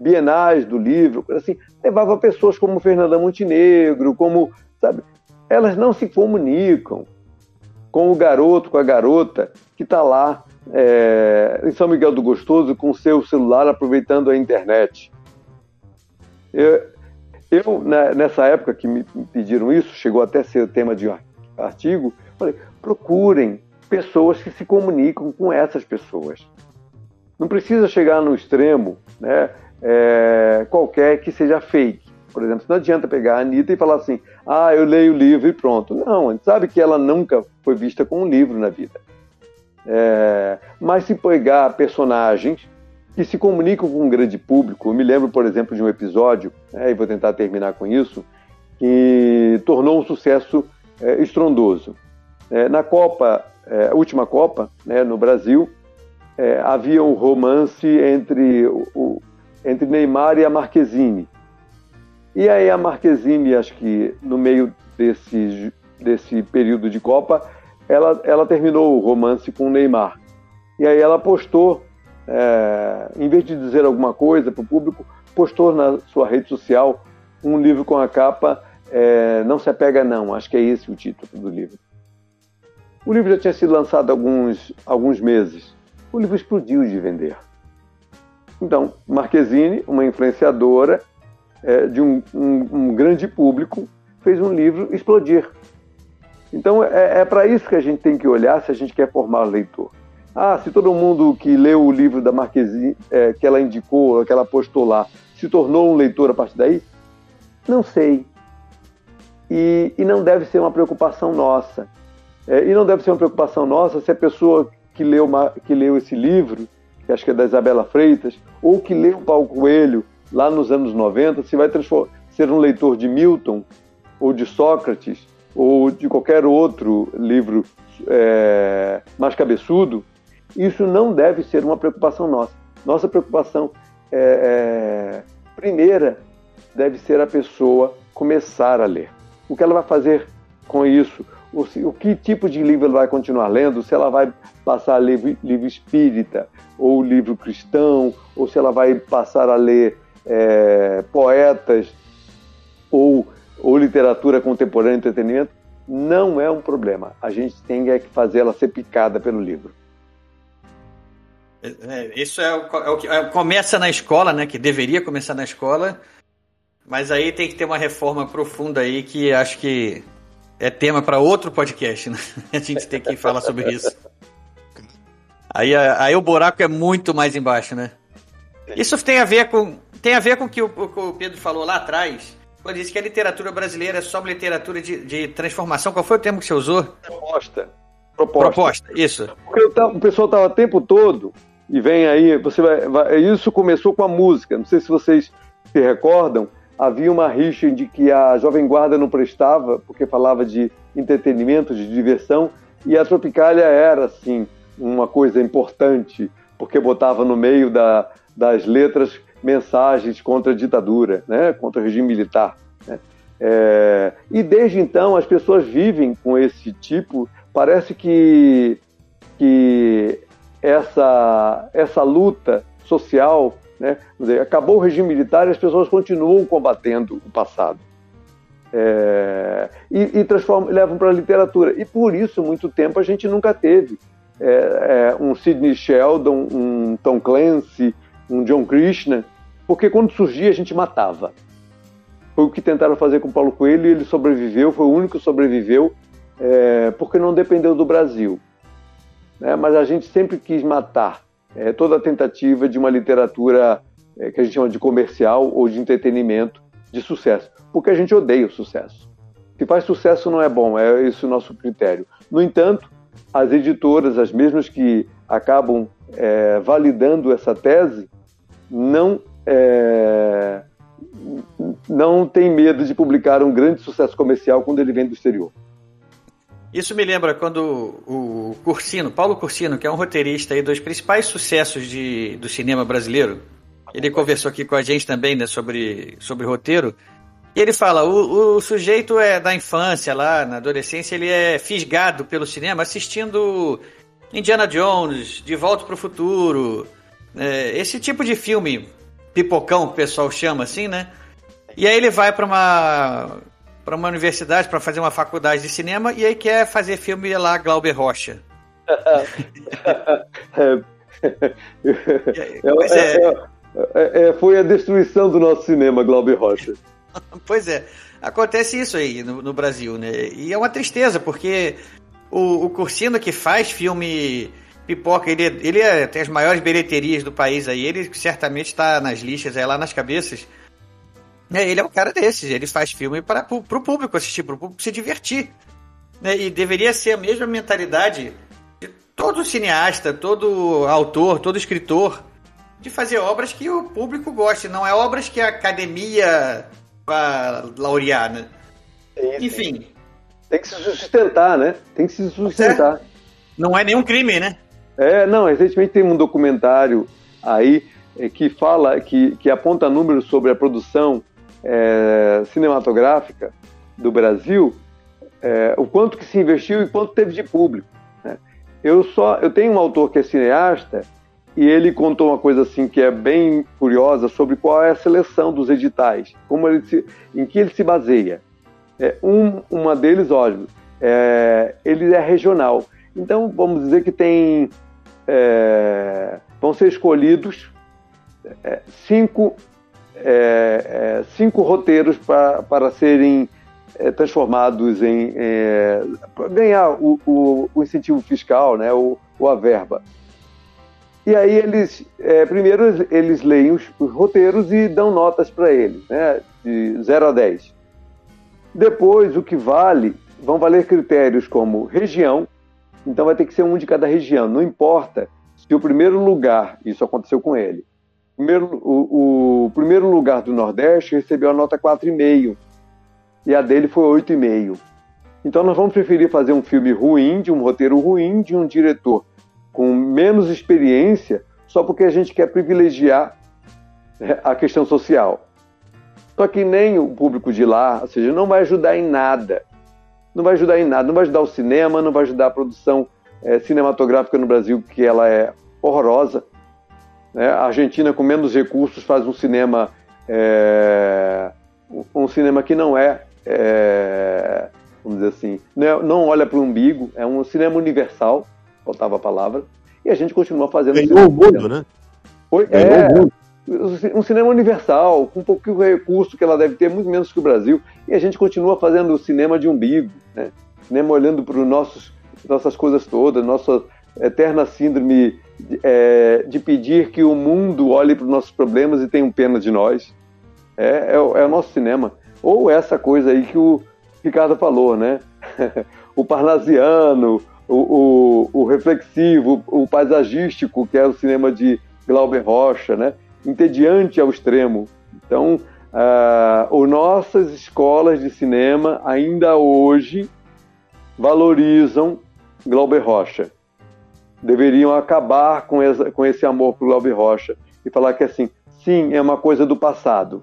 bienais do livro, assim, levava pessoas como Fernanda Montenegro, como, sabe, elas não se comunicam com o garoto, com a garota que está lá é, em São Miguel do Gostoso com seu celular aproveitando a internet. Eu, eu né, nessa época que me pediram isso, chegou até ser tema de artigo, falei, procurem pessoas que se comunicam com essas pessoas. Não precisa chegar no extremo, né, é, qualquer que seja fake. Por exemplo, não adianta pegar a Anitta e falar assim, ah, eu leio o livro e pronto. Não, a gente sabe que ela nunca foi vista com um livro na vida. É, mas se pegar personagens que se comunicam com um grande público, eu me lembro, por exemplo, de um episódio, né, e vou tentar terminar com isso, que tornou um sucesso é, estrondoso. É, na Copa, é, última Copa, né, no Brasil, é, havia um romance entre o, entre Neymar e a Marquezine. E aí a Marquezine, acho que no meio desse, desse período de Copa, ela, ela terminou o romance com o Neymar. E aí ela postou, é, em vez de dizer alguma coisa para o público, postou na sua rede social um livro com a capa é, Não se apega não, acho que é esse o título do livro. O livro já tinha sido lançado há alguns, alguns meses o livro explodiu de vender. Então, Marquezine, uma influenciadora é, de um, um, um, grande público, fez um livro explodir. Então, é, é para isso que a gente tem que olhar se a gente quer formar leitor. Ah, se todo mundo que leu o livro da Marquezine, é, que ela indicou, que ela postou lá, se tornou um leitor a partir daí, não sei. E, e não deve ser uma preocupação nossa. É, e não deve ser uma preocupação nossa se a pessoa que leu, que leu esse livro, que acho que é da Isabela Freitas, ou que leu Paulo Coelho lá nos anos 90, se vai ser um leitor de Milton, ou de Sócrates, ou de qualquer outro livro é, mais cabeçudo, isso não deve ser uma preocupação nossa. Nossa preocupação é, é, primeira deve ser a pessoa começar a ler. O que ela vai fazer com isso? o, o que tipo de livro ela vai continuar lendo, se ela vai passar a ler livro espírita ou livro cristão, ou se ela vai passar a ler é, poetas ou, ou literatura contemporânea, entretenimento, não é um problema. A gente tem é que fazer ela ser picada pelo livro. É, isso é o, é o que é, começa na escola, né? Que deveria começar na escola Mas aí tem que ter uma reforma profunda aí que acho que é tema para outro podcast, né? A gente tem que falar sobre isso. Aí, aí o buraco é muito mais embaixo, né? Isso tem a ver com tem a ver com o que o, o Pedro falou lá atrás, quando disse que a literatura brasileira é só literatura de, de transformação. Qual foi o termo que você usou? Proposta. Proposta, Proposta isso. Porque o pessoal estava o tempo todo, e vem aí, você vai, vai, Isso começou com a música. Não sei se vocês se recordam, havia uma rixa de que a Jovem Guarda não prestava, porque falava de entretenimento, de diversão, e a Tropicália era, assim, uma coisa importante, porque botava no meio da, das letras mensagens contra a ditadura, né, contra o regime militar. Né? É, e desde então as pessoas vivem com esse tipo. Parece que, que essa, essa luta social, né, dizer, acabou o regime militar e as pessoas continuam combatendo o passado. É, e, e transformam, levam para a literatura. E por isso, muito tempo, a gente nunca teve é, é, um Sidney Sheldon, um Tom Clancy, um John Krishna, porque quando surgia a gente matava. Foi o que tentaram fazer com Paulo Coelho e ele sobreviveu, foi o único que sobreviveu, é, porque não dependeu do Brasil. Né? Mas a gente sempre quis matar é, toda a tentativa de uma literatura é, que a gente chama de comercial ou de entretenimento de sucesso, porque a gente odeia o sucesso. Se faz sucesso não é bom, é esse o nosso critério. No entanto, as editoras, as mesmas que acabam é, validando essa tese, não é, não tem medo de publicar um grande sucesso comercial quando ele vem do exterior. Isso me lembra quando o Cursino, Paulo Cursino, que é um roteirista aí dos principais sucessos de, do cinema brasileiro, ele conversou aqui com a gente também né, sobre, sobre roteiro. E ele fala: o, o sujeito é da infância, lá na adolescência, ele é fisgado pelo cinema assistindo Indiana Jones, De Volta para o Futuro, é, esse tipo de filme pipocão, o pessoal chama assim, né? E aí ele vai para uma para uma universidade para fazer uma faculdade de cinema e aí quer fazer filme lá Glauber Rocha. é, foi a destruição do nosso cinema, Glauber Rocha. pois é, acontece isso aí no, no, Brasil, né? E é uma tristeza, porque o, o Cursino que faz filme Pipoca, ele, ele é, tem as maiores bilheterias do país aí, ele certamente está nas listas, é lá nas cabeças. É, ele é um cara desses, ele faz filme para o público assistir, para o público se divertir. Né? E deveria ser a mesma mentalidade de todo cineasta, todo autor, todo escritor, de fazer obras que o público goste, não é obras que a academia vai laurear, né? Sim, Enfim. Sim. Tem que se sustentar, né? Tem que se sustentar. É. Não é nenhum crime, né? É, não, recentemente tem um documentário aí é, que fala, que, que aponta números sobre a produção é, cinematográfica do Brasil, é, o quanto que se investiu e quanto teve de público. Né? Eu só, eu tenho um autor que é cineasta e ele contou uma coisa assim que é bem curiosa sobre qual é a seleção dos editais, como ele se, em que ele se baseia. É, um, uma deles, óbvio, é, ele é regional. Então, vamos dizer que tem é, vão ser escolhidos é, cinco, é, é cinco roteiros pra, para serem é, transformados em é, ganhar o, o, o, incentivo fiscal, né, o, o a verba. E aí eles primeiro eles leem os, os, roteiros e dão notas para eles, né, de 0 a 10. Depois o que vale vão valer critérios como região, então vai ter que ser um de cada região. Não importa se o primeiro lugar, isso aconteceu com ele, primeiro, o, o primeiro lugar do Nordeste recebeu a nota 4,5 e a dele foi 8,5. Então nós vamos preferir fazer um filme ruim, de um roteiro ruim, de um diretor com menos experiência, só porque a gente quer privilegiar né, a questão social. Só que nem o público de lá, ou seja, não vai ajudar em nada não vai ajudar em nada, não vai ajudar o cinema, não vai ajudar a produção é, cinematográfica no Brasil, que ela é horrorosa. Né? A Argentina, com menos recursos, faz um cinema é, um cinema que não é, é vamos dizer assim, não, é, não olha para o umbigo, é um cinema universal, faltava a palavra, e a gente continua fazendo. Ganhou o mundo, né? Foi, é, o mundo. um cinema universal, com um pouquinho de recurso que ela deve ter, muito menos que o Brasil, e a gente continua fazendo o cinema de umbigo, né? cinema olhando para nossas coisas todas, nossa eterna síndrome de, é, de pedir que o mundo olhe para os nossos problemas e tenha pena de nós. É, é, é, o nosso cinema. Ou essa coisa aí que o Ricardo falou, né? o parnasiano, o, o, o, reflexivo, o paisagístico, que é o cinema de Glauber Rocha, né? entediante ao extremo. Então, uh, nossas escolas de cinema ainda hoje valorizam Glauber Rocha. Deveriam acabar com, essa, com esse amor por Glauber Rocha e falar que assim, sim, é uma coisa do passado.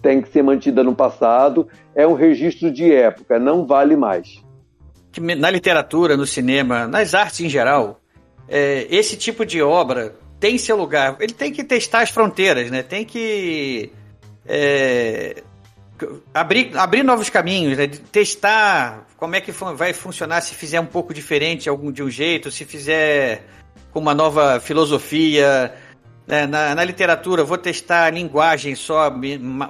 Tem que ser mantida no passado, é um registro de época, não vale mais. Na literatura, no cinema, nas artes em geral, é, esse tipo de obra tem seu lugar. Ele tem que testar as fronteiras, né? Tem que é, abrir, abrir novos caminhos, né? testar como é que vai funcionar se fizer um pouco diferente algum de um jeito, se fizer com uma nova filosofia. Né? Na, na, literatura, vou testar a linguagem só,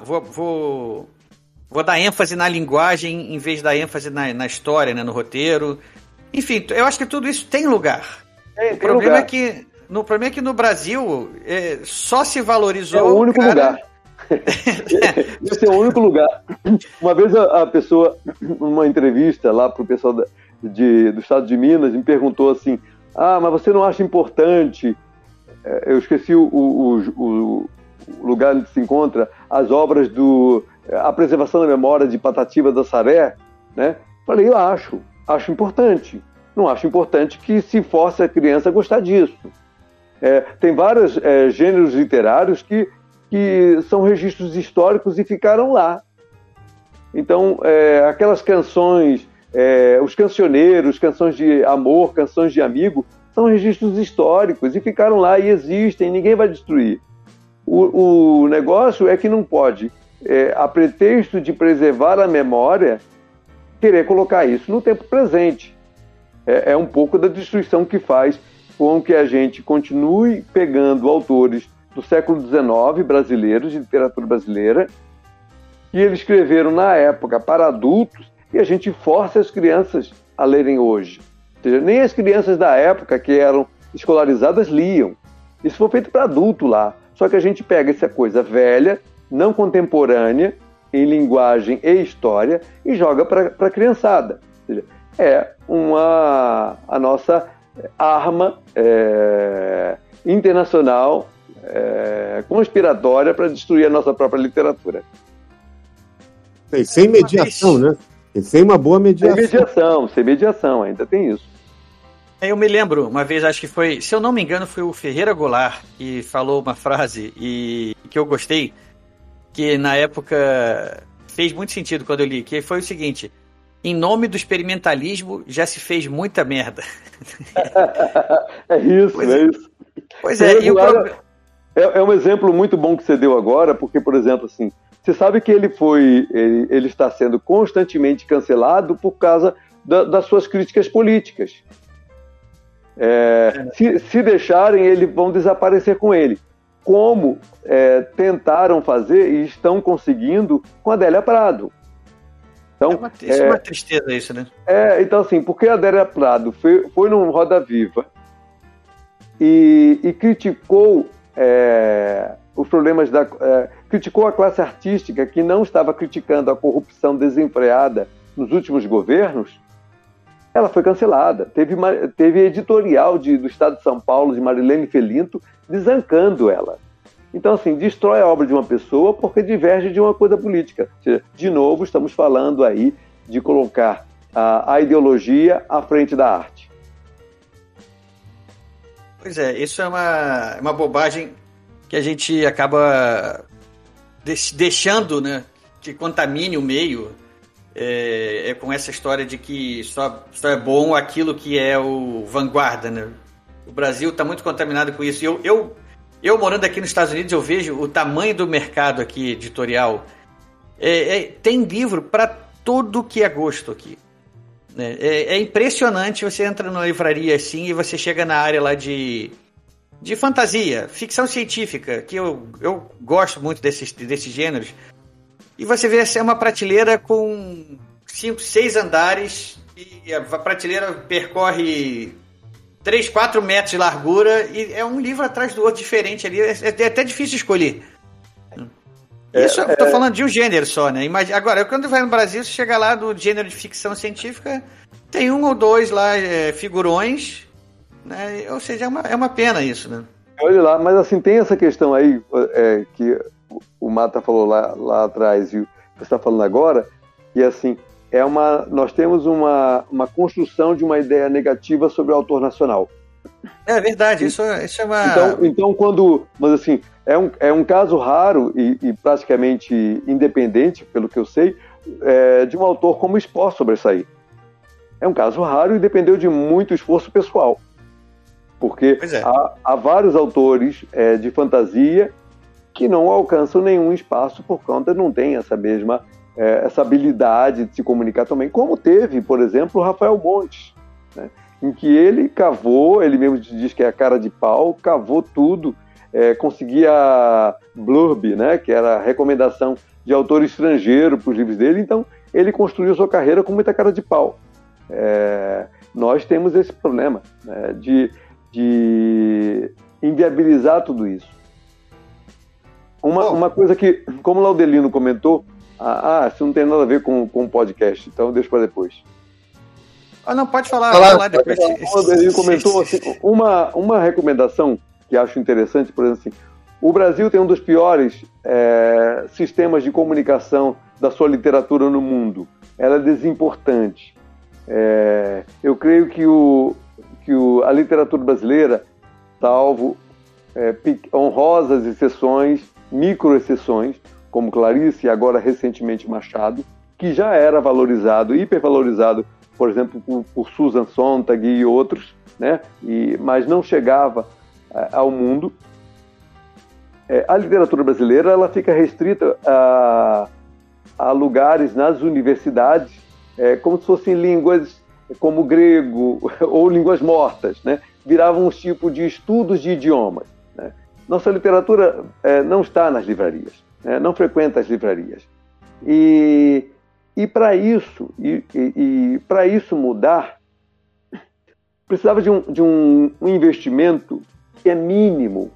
vou, vou, vou, dar ênfase na linguagem em vez de dar ênfase na, na história, né? no roteiro. Enfim, eu acho que tudo isso tem lugar. É, o problema lugar. é que no problema é que no Brasil é, só se valorizou. É o único cara... lugar. Esse é o único lugar. Uma vez a, a pessoa, numa entrevista lá para o pessoal da, de, do estado de Minas, me perguntou assim: Ah, mas você não acha importante? É, eu esqueci o, o, o, o lugar onde se encontra as obras do a preservação da memória de Patativa da Saré, né? Falei, eu acho, acho importante. Não acho importante que se force a criança a gostar disso. É, tem vários é, gêneros literários que, que são registros históricos e ficaram lá. Então, é, aquelas canções, é, os cancioneiros, canções de amor, canções de amigo, são registros históricos e ficaram lá e existem, ninguém vai destruir. O, o negócio é que não pode, é, a pretexto de preservar a memória, querer colocar isso no tempo presente. É, é um pouco da destruição que faz com que a gente continue pegando autores do século XIX brasileiros, de literatura brasileira, que eles escreveram na época para adultos e a gente força as crianças a lerem hoje. Ou seja, nem as crianças da época que eram escolarizadas liam. Isso foi feito para adulto lá. Só que a gente pega essa coisa velha, não contemporânea, em linguagem e história, e joga para a criançada. Seja, é uma a nossa arma é, internacional é, conspiratória para destruir a nossa própria literatura. Sem mediação, né? E sem uma boa mediação. Sem mediação, sem mediação, ainda tem isso. Eu me lembro, uma vez, acho que foi, se eu não me engano, foi o Ferreira Goulart que falou uma frase e que eu gostei, que na época fez muito sentido quando eu li, que foi o seguinte: em nome do experimentalismo, já se fez muita merda. é isso, pois é, isso. Pois é, e o pro... é, é um exemplo muito bom que você deu agora, porque, por exemplo, assim, você sabe que ele foi, ele, ele está sendo constantemente cancelado por causa da, das suas críticas políticas. É, se, se, deixarem, eles vão desaparecer com ele. Como é, tentaram fazer e estão conseguindo com a Adélia Prado. Então, é uma, isso é, é uma tristeza isso, né? É, então assim, porque a Adélia Prado foi, foi num Roda Viva e, e criticou é, os problemas da... É, criticou a classe artística que não estava criticando a corrupção desenfreada nos últimos governos, ela foi cancelada. Teve, teve editorial de, do Estado de São Paulo, de Marilene Felinto, desancando ela. Então, assim, destrói a obra de uma pessoa porque diverge de uma coisa política. De novo, estamos falando aí de colocar a, a ideologia à frente da arte. Pois é, isso é uma, uma bobagem que a gente acaba deixando, né? Que contamine o meio. É, é, com essa história de que só, só é bom aquilo que é o vanguarda, né? O Brasil está muito contaminado com isso. E eu, eu eu morando aqui nos Estados Unidos, eu vejo o tamanho do mercado aqui editorial. É, é, tem livro para todo que é gosto aqui. É, é, é, impressionante, você entra numa livraria assim e você chega na área lá de, de fantasia, ficção científica, que eu, eu gosto muito desses, desses gêneros, e você vê essa é uma prateleira com cinco, seis andares, e a prateleira percorre 3, 4 metros de largura, e é um livro atrás do outro diferente ali, é, é até difícil escolher. É, Isso eu tô é... falando de um gênero só, né? Imagina, agora, quando vai no Brasil, você chega lá do gênero de ficção científica, tem um ou dois lá, é, figurões, né? Ou seja, é uma, é uma pena isso, né? Olha lá, mas assim, tem essa questão aí é, que o Mata falou lá, lá atrás e você está falando agora, que assim, é uma, nós temos uma, uma construção de uma ideia negativa sobre o autor nacional. É verdade, isso, isso é uma. Então, então, quando. Mas assim, é um, é um caso raro e, e praticamente independente, pelo que eu sei, é, de um autor como Spor sobressair. É um caso raro e dependeu de muito esforço pessoal. Porque é. há, há, vários autores é, de fantasia que não alcançam nenhum espaço por conta, não tem essa mesma é, essa habilidade de se comunicar também, como teve, por exemplo, Rafael Montes, né, em que ele cavou, ele mesmo diz que é a cara de pau, cavou tudo, é, conseguia blurb, né, que era a recomendação de autor estrangeiro para os livros dele, então ele construiu sua carreira com muita cara de pau. É, nós temos esse problema né, de de inviabilizar tudo isso. Uma, uma coisa que, como o Laudelino comentou, ah, ah, isso não tem nada a ver com, com o podcast, então deixa para depois. Ah, não, pode falar, falar, falar depois. O Laudelino comentou assim, uma, uma recomendação que acho interessante, por exemplo, assim, o Brasil tem um dos piores é, sistemas de comunicação da sua literatura no mundo. Ela é desimportante. É, eu creio que o, que o, a literatura brasileira, salvo é, honrosas exceções, micro-exceções, como Clarice e agora recentemente Machado, que já era valorizado, hipervalorizado, por exemplo, por, por Susan Sontag e outros, né? E, mas não chegava ao mundo. É, a literatura brasileira ela fica restrita a, a lugares nas universidades, é, como se fossem línguas como grego ou línguas mortas, né? viravam um tipo de estudos de idiomas. Né? Nossa literatura é, não está nas livrarias, né? não frequenta as livrarias. E, e para isso, e, e, e para isso mudar, precisava de, um, de um, investimento que é mínimo.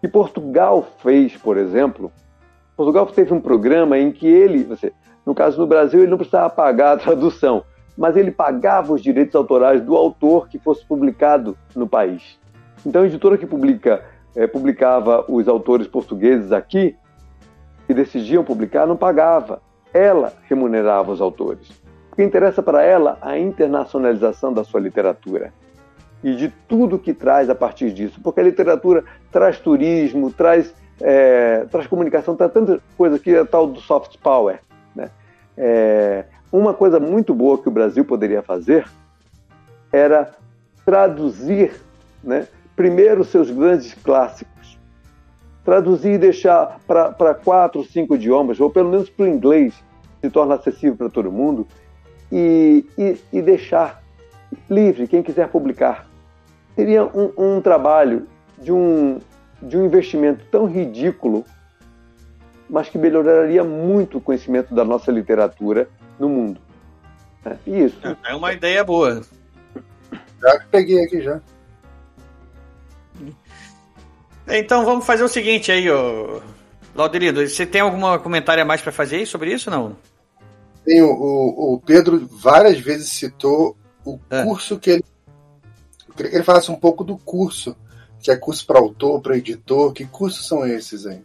Que Portugal fez, por exemplo, Portugal teve um programa em que ele, você, no caso no Brasil, ele não precisava pagar a tradução mas ele pagava os direitos autorais do autor que fosse publicado no país. Então, a editora que publica, é, publicava os autores portugueses aqui, que decidiam publicar, não pagava. Ela remunerava os autores. Porque interessa para ela a internacionalização da sua literatura e de tudo que traz a partir disso. Porque a literatura traz turismo, traz, é, traz comunicação, traz tanta coisa que é tal do soft power. Né? É, uma coisa muito boa que o Brasil poderia fazer era traduzir, né, primeiro seus grandes clássicos, traduzir e deixar para quatro, cinco idiomas, ou pelo menos para o inglês, se torna acessível para todo mundo, e, e, e, deixar livre quem quiser publicar. Seria um, um trabalho de um, de um investimento tão ridículo, mas que melhoraria muito o conhecimento da nossa literatura no mundo. É, isso. É uma ideia boa. Já peguei aqui já. Então vamos fazer o seguinte aí, ô... Laudelino, você tem algum comentário a mais para fazer sobre isso não? Tem, o, o Pedro várias vezes citou o é. curso que ele. Eu queria que ele falasse um pouco do curso, que é curso para autor, para editor. Que cursos são esses aí?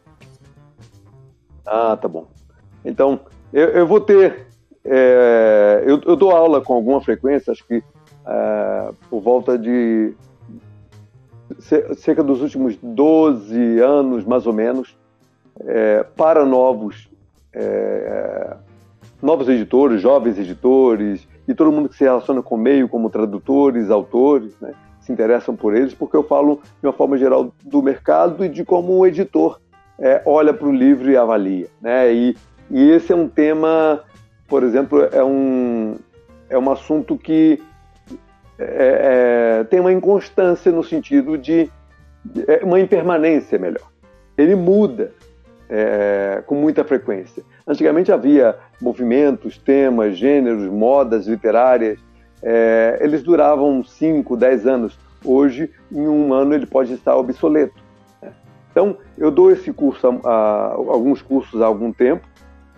Ah, tá bom. Então, eu, eu vou ter é, eu, eu, dou aula com alguma frequência, acho que é, por volta de cerca dos últimos 12 anos, mais ou menos, é, para novos, é, novos editores, jovens editores, e todo mundo que se relaciona com o meio, como tradutores, autores, né, se interessam por eles, porque eu falo de uma forma geral do mercado e de como o editor é, olha para o livro e avalia. Né, e, e esse é um tema por exemplo, é um, é um assunto que é, é, tem uma inconstância no sentido de, é uma impermanência melhor. Ele muda é, com muita frequência. Antigamente havia movimentos, temas, gêneros, modas literárias. É, eles duravam 5, 10 anos. Hoje, em um ano, ele pode estar obsoleto. Né? Então, eu dou esse curso, a, a, alguns cursos há algum tempo.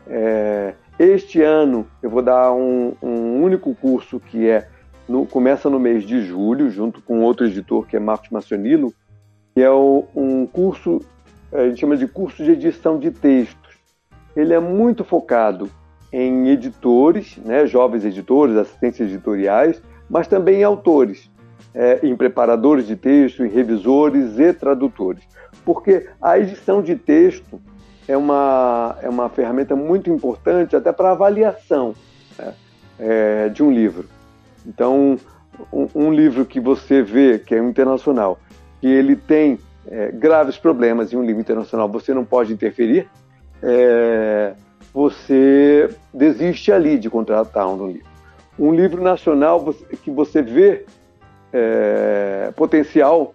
É, este ano, eu vou dar um, um único curso que é no, começa no mês de julho, junto com outro editor que é Marcos Massionilo, que é o, um curso, a gente chama de curso de edição de textos. Ele é muito focado em editores, né, jovens editores, assistentes editoriais, mas também em autores, é, em preparadores de texto, em revisores e tradutores. Porque a edição de texto é uma, é uma ferramenta muito importante até para avaliação né, é, de um livro. Então, um, um, livro que você vê, que é internacional, que ele tem é, graves problemas em um livro internacional, você não pode interferir, é, você desiste ali de contratar um livro. Um livro nacional que você vê é, potencial,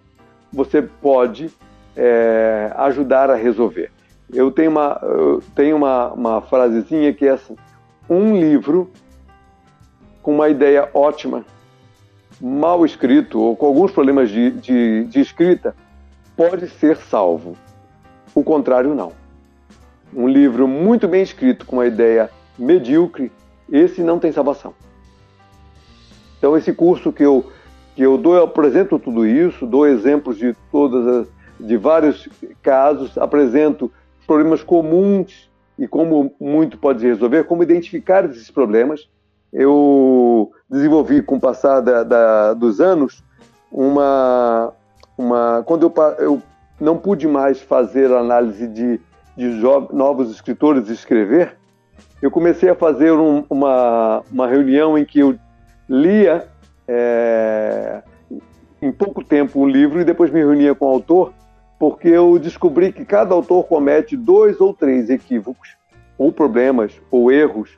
você pode é, ajudar a resolver. Eu tenho uma, eu tenho uma, uma frasezinha que é assim: um livro com uma ideia ótima, mal escrito ou com alguns problemas de, de, de escrita, pode ser salvo. O contrário, não. Um livro muito bem escrito, com uma ideia medíocre, esse não tem salvação. Então, esse curso que eu, que eu dou, eu apresento tudo isso, dou exemplos de todas as, de vários casos, apresento problemas comuns e como muito pode se resolver, como identificar esses problemas. Eu desenvolvi com o passar da, da, dos anos uma, uma quando eu, eu não pude mais fazer análise de, de novos escritores escrever, eu comecei a fazer um, uma, uma reunião em que eu lia é, em pouco tempo um livro e depois me reunia com o autor porque eu descobri que cada autor comete dois ou três equívocos, ou problemas, ou erros,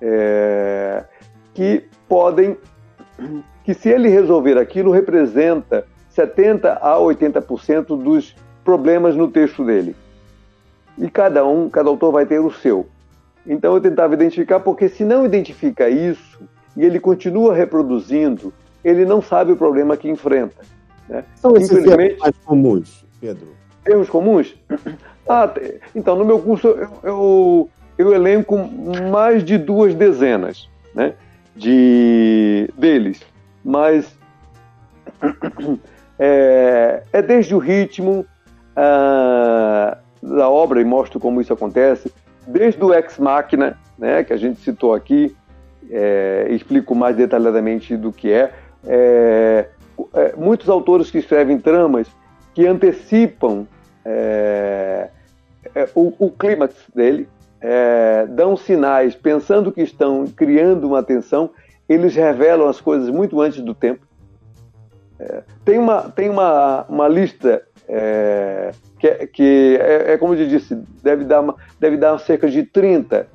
é, que podem, que se ele resolver aquilo, representa 70 a 80% dos problemas no texto dele. E cada um, cada autor vai ter o seu. Então eu tentava identificar, porque se não identifica isso, e ele continua reproduzindo, ele não sabe o problema que enfrenta. Né? São esses Infelizmente, mais comuns. Pedro? Erros comuns? Ah, então, no meu curso eu, eu, eu elenco mais de duas dezenas né, de, deles, mas é, é desde o ritmo ah, da obra, e mostro como isso acontece, desde o Ex Machina, né, que a gente citou aqui, é, explico mais detalhadamente do que é, é, é muitos autores que escrevem tramas que antecipam é, é, o, o clímax dele, é, dão sinais, pensando que estão criando uma tensão, eles revelam as coisas muito antes do tempo. Tem uma, tem uma, uma lista é, que, é, que é, como eu disse, deve dar, uma, deve dar cerca de 30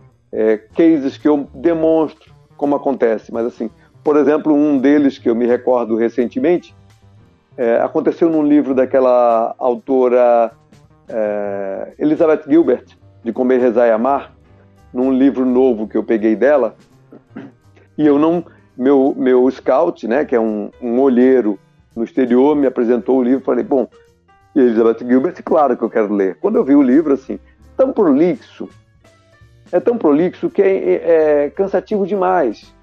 cases que eu demonstro como acontece, mas assim, por exemplo, um deles que eu me recordo recentemente é, aconteceu num livro daquela autora é, Elizabeth Gilbert, de Comer, Rezar e Amar, num livro novo que eu peguei dela, e eu não. Meu, meu scout, né, que é um, um olheiro no exterior, me apresentou o livro falei, bom, Elizabeth Gilbert, claro que eu quero ler. Quando eu vi o livro, assim, tão prolixo, é tão prolixo que é, é, é cansativo demais.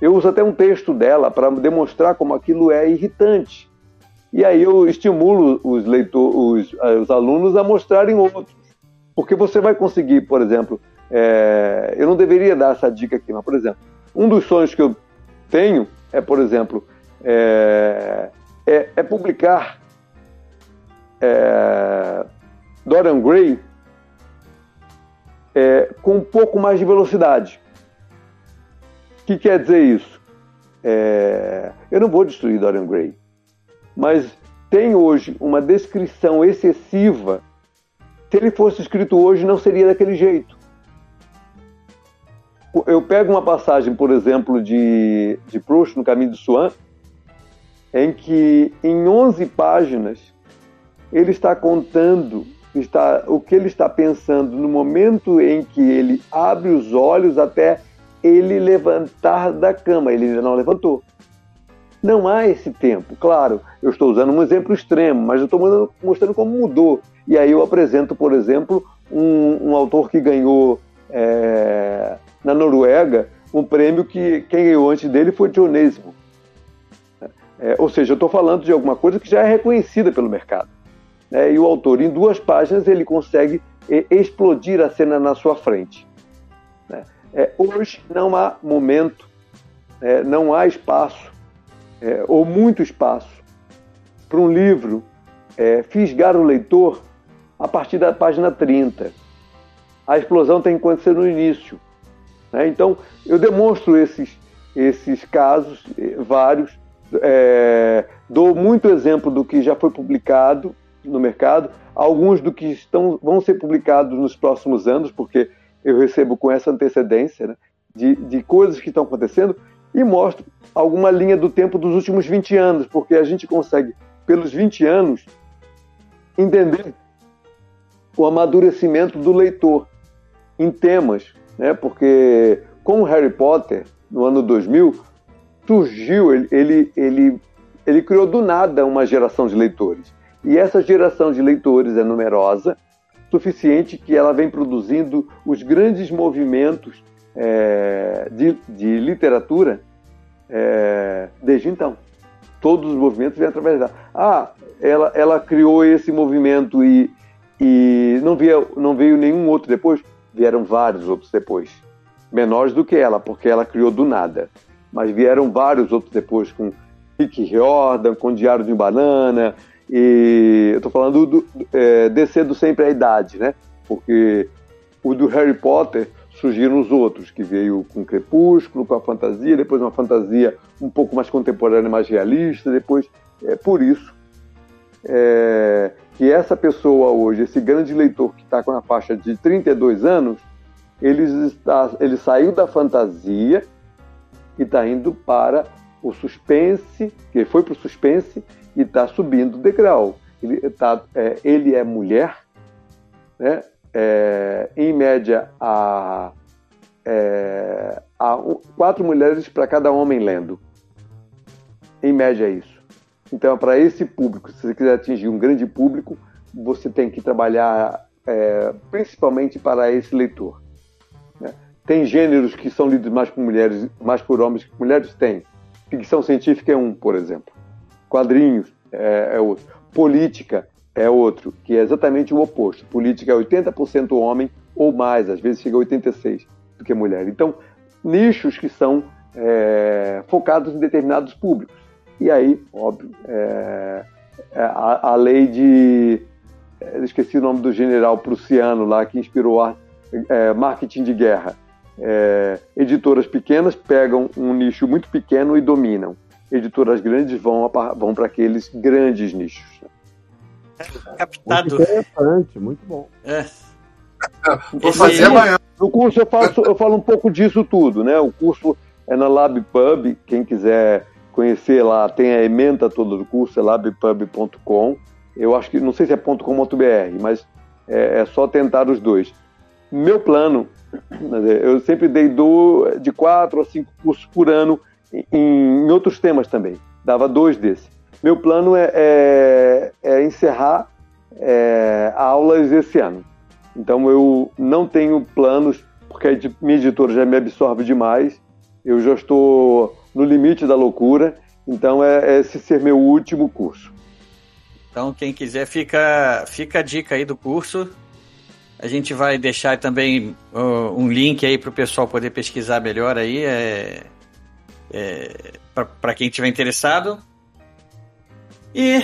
Eu uso até um texto dela para demonstrar como aquilo é irritante. E aí eu estimulo os, leitor, os, eh, os alunos a mostrarem outros. Porque você vai conseguir, por exemplo, é, eu não deveria dar essa dica aqui, mas, por exemplo, um dos sonhos que eu tenho é, por exemplo, é, é, é publicar é, Dorian Gray é, com um pouco mais de velocidade. O que quer dizer isso? É, eu não vou destruir Dorian Gray mas tem hoje uma descrição excessiva. Se ele fosse escrito hoje, não seria daquele jeito. Eu pego uma passagem, por exemplo, de, de Proust, no Caminho de Swan, em que em 11 páginas ele está contando está, o que ele está pensando no momento em que ele abre os olhos até ele levantar da cama. Ele ainda não levantou. Não há esse tempo. Claro, eu estou usando um exemplo extremo, mas eu estou mostrando como mudou. E aí eu apresento, por exemplo, um, um autor que ganhou é, na Noruega um prêmio que quem ganhou antes dele foi Dionísio. É, ou seja, eu estou falando de alguma coisa que já é reconhecida pelo mercado. Né? E o autor, em duas páginas, ele consegue é, explodir a cena na sua frente. Né? É, hoje não há momento, é, não há espaço, é, ou muito espaço, para um livro é, fisgar o leitor a partir da página 30. A explosão tem que acontecer no início. Né? Então, eu demonstro esses, esses casos, eh, vários, é, dou muito exemplo do que já foi publicado no mercado, alguns do que estão, vão ser publicados nos próximos anos, porque eu recebo com essa antecedência né, de, de coisas que estão acontecendo, e mostro alguma linha do tempo dos últimos 20 anos, porque a gente consegue, pelos 20 anos, entender o amadurecimento do leitor em temas, né? Porque com Harry Potter no ano 2000 surgiu ele, ele ele ele criou do nada uma geração de leitores e essa geração de leitores é numerosa suficiente que ela vem produzindo os grandes movimentos é, de, de, literatura é, desde então. Todos os movimentos vêm através dela. Ah, ela, ela criou esse movimento e, e não, veio, não veio nenhum outro depois. Vieram vários outros depois. Menores do que ela, porque ela criou do nada. Mas vieram vários outros depois, com Rick Riordan, com Diário de Banana. E eu estou falando do, é, descendo sempre a idade, né? Porque o do Harry Potter surgiram os outros, que veio com Crepúsculo, com a fantasia, depois uma fantasia um pouco mais contemporânea, mais realista, depois é por isso é, que essa pessoa hoje, esse grande leitor que está com a faixa de 32 anos, ele, está, ele saiu da fantasia e está indo para o suspense, que foi para o suspense e está subindo degrau. Ele, tá, é, ele é mulher, né? É, em média, há, é, há quatro mulheres para cada homem lendo. Em média é isso. Então, para esse público, se você quiser atingir um grande público, você tem que trabalhar é, principalmente para esse leitor. Né? Tem gêneros que são lidos mais por mulheres, mais por homens que mulheres? Tem. Ficção científica é um, por exemplo. Quadrinhos é, é outro. Política é outro, que é exatamente o oposto. Política é 80% homem ou mais, às vezes chega a 86% do que mulher. Então, nichos que são é, focados em determinados públicos. E aí, óbvio, é, é, a, a, lei de. Esqueci o nome do general prussiano lá que inspirou a, é, marketing de guerra. É, editoras pequenas pegam um nicho muito pequeno e dominam. Editoras grandes vão, vão para aqueles grandes nichos. Captado. Muito interessante, muito bom. É. Vou fazer amanhã. No curso eu, faço, eu falo um pouco disso tudo, né? O curso é na LabPub, quem quiser conhecer lá, tem a ementa toda do curso, é labpub.com. Eu acho que, não sei se é .com.br, mas é, é, só tentar os dois. Meu plano, eu sempre dei do, de quatro a cinco cursos por ano em, outros temas também. Dava dois desses. Meu plano é, é, é encerrar é, aulas esse ano. Então eu não tenho planos, porque a minha editora já me absorve demais. Eu já estou no limite da loucura. Então é, é esse ser meu último curso. Então quem quiser fica fica a dica aí do curso. A gente vai deixar também uh, um link aí para o pessoal poder pesquisar melhor aí, é, é, para quem tiver interessado. E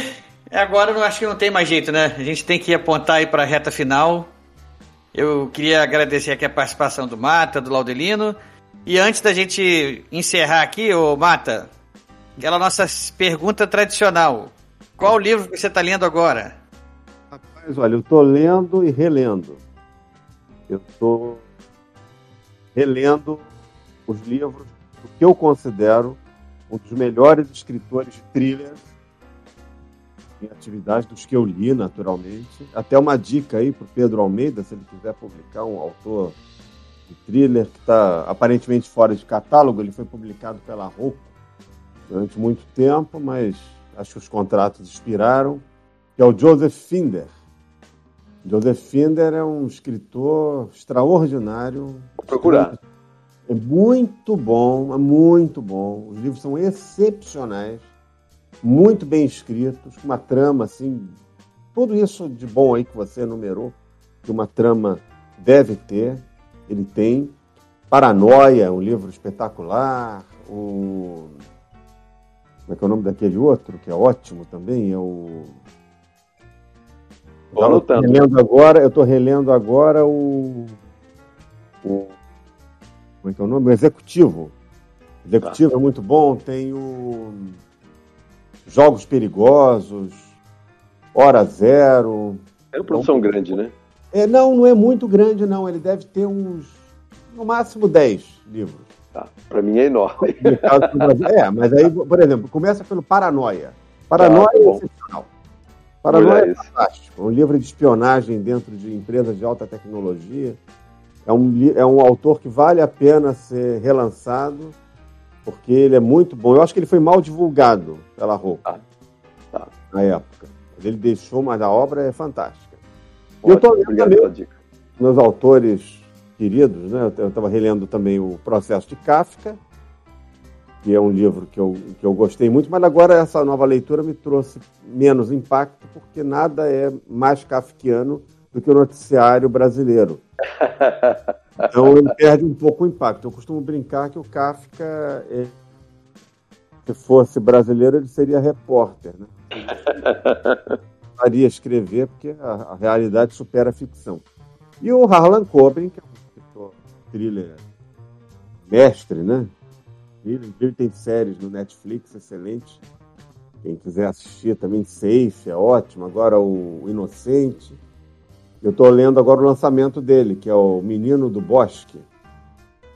agora eu acho que não tem mais jeito, né? A gente tem que apontar aí para a reta final. Eu queria agradecer aqui a participação do Mata, do Laudelino. E antes da gente encerrar aqui, ô Mata, aquela nossa pergunta tradicional. Qual livro você está lendo agora? Rapaz, olha, eu estou lendo e relendo. Eu estou relendo os livros do que eu considero um dos melhores escritores de thrillers em atividade dos que eu li, naturalmente. Até uma dica aí para o Pedro Almeida, se ele quiser publicar um autor de thriller que está aparentemente fora de catálogo. Ele foi publicado pela Roupa durante muito tempo, mas acho que os contratos expiraram. Que é o Joseph Finder. Joseph Finder é um escritor extraordinário. Vou procurar. É muito bom, é muito bom. Os livros são excepcionais, muito bem escritos, com uma trama assim, tudo isso de bom aí que você enumerou, que uma trama deve ter, ele tem. Paranoia, um livro espetacular. O como é que é o nome daquele outro que é ótimo também? É o anotando. relendo agora, eu estou relendo agora o, o. Como é que é o nome? O Executivo. O Executivo Tá. é muito bom. Tem o. Jogos Perigosos, Hora Zero. É uma produção grande, né? É, não, não é muito grande, não. Ele deve ter uns. No máximo 10 livros. Tá. Para mim é enorme. É, mas aí, por exemplo, começa pelo Paranoia. Paranoia é excepcional. Paranoia é fantástico. É um livro de espionagem dentro de empresas de alta tecnologia. É um, é um autor que vale a pena ser relançado, porque ele é muito bom. Eu acho que ele foi mal divulgado pela roupa Tá, tá. na época. Ele deixou, mas a obra é fantástica. E eu Ótimo, tô lendo também meus autores queridos, né? Eu estava relendo também o Processo de Kafka, que é um livro que eu, que eu gostei muito, mas agora essa nova leitura me trouxe menos impacto, porque nada é mais kafkiano do que o noticiário brasileiro. Então ele perde um pouco o impacto. Eu costumo brincar que o Kafka, se fosse brasileiro, ele seria repórter, né? Faria escrever, porque a, a realidade supera a ficção. E o Harlan Coben, que é um escritor thriller mestre, né? Ele, ele tem séries no Netflix excelente. Quem quiser assistir também, Safe, é ótimo. Agora o Inocente. Eu estou lendo agora o lançamento dele, que é o Menino do Bosque.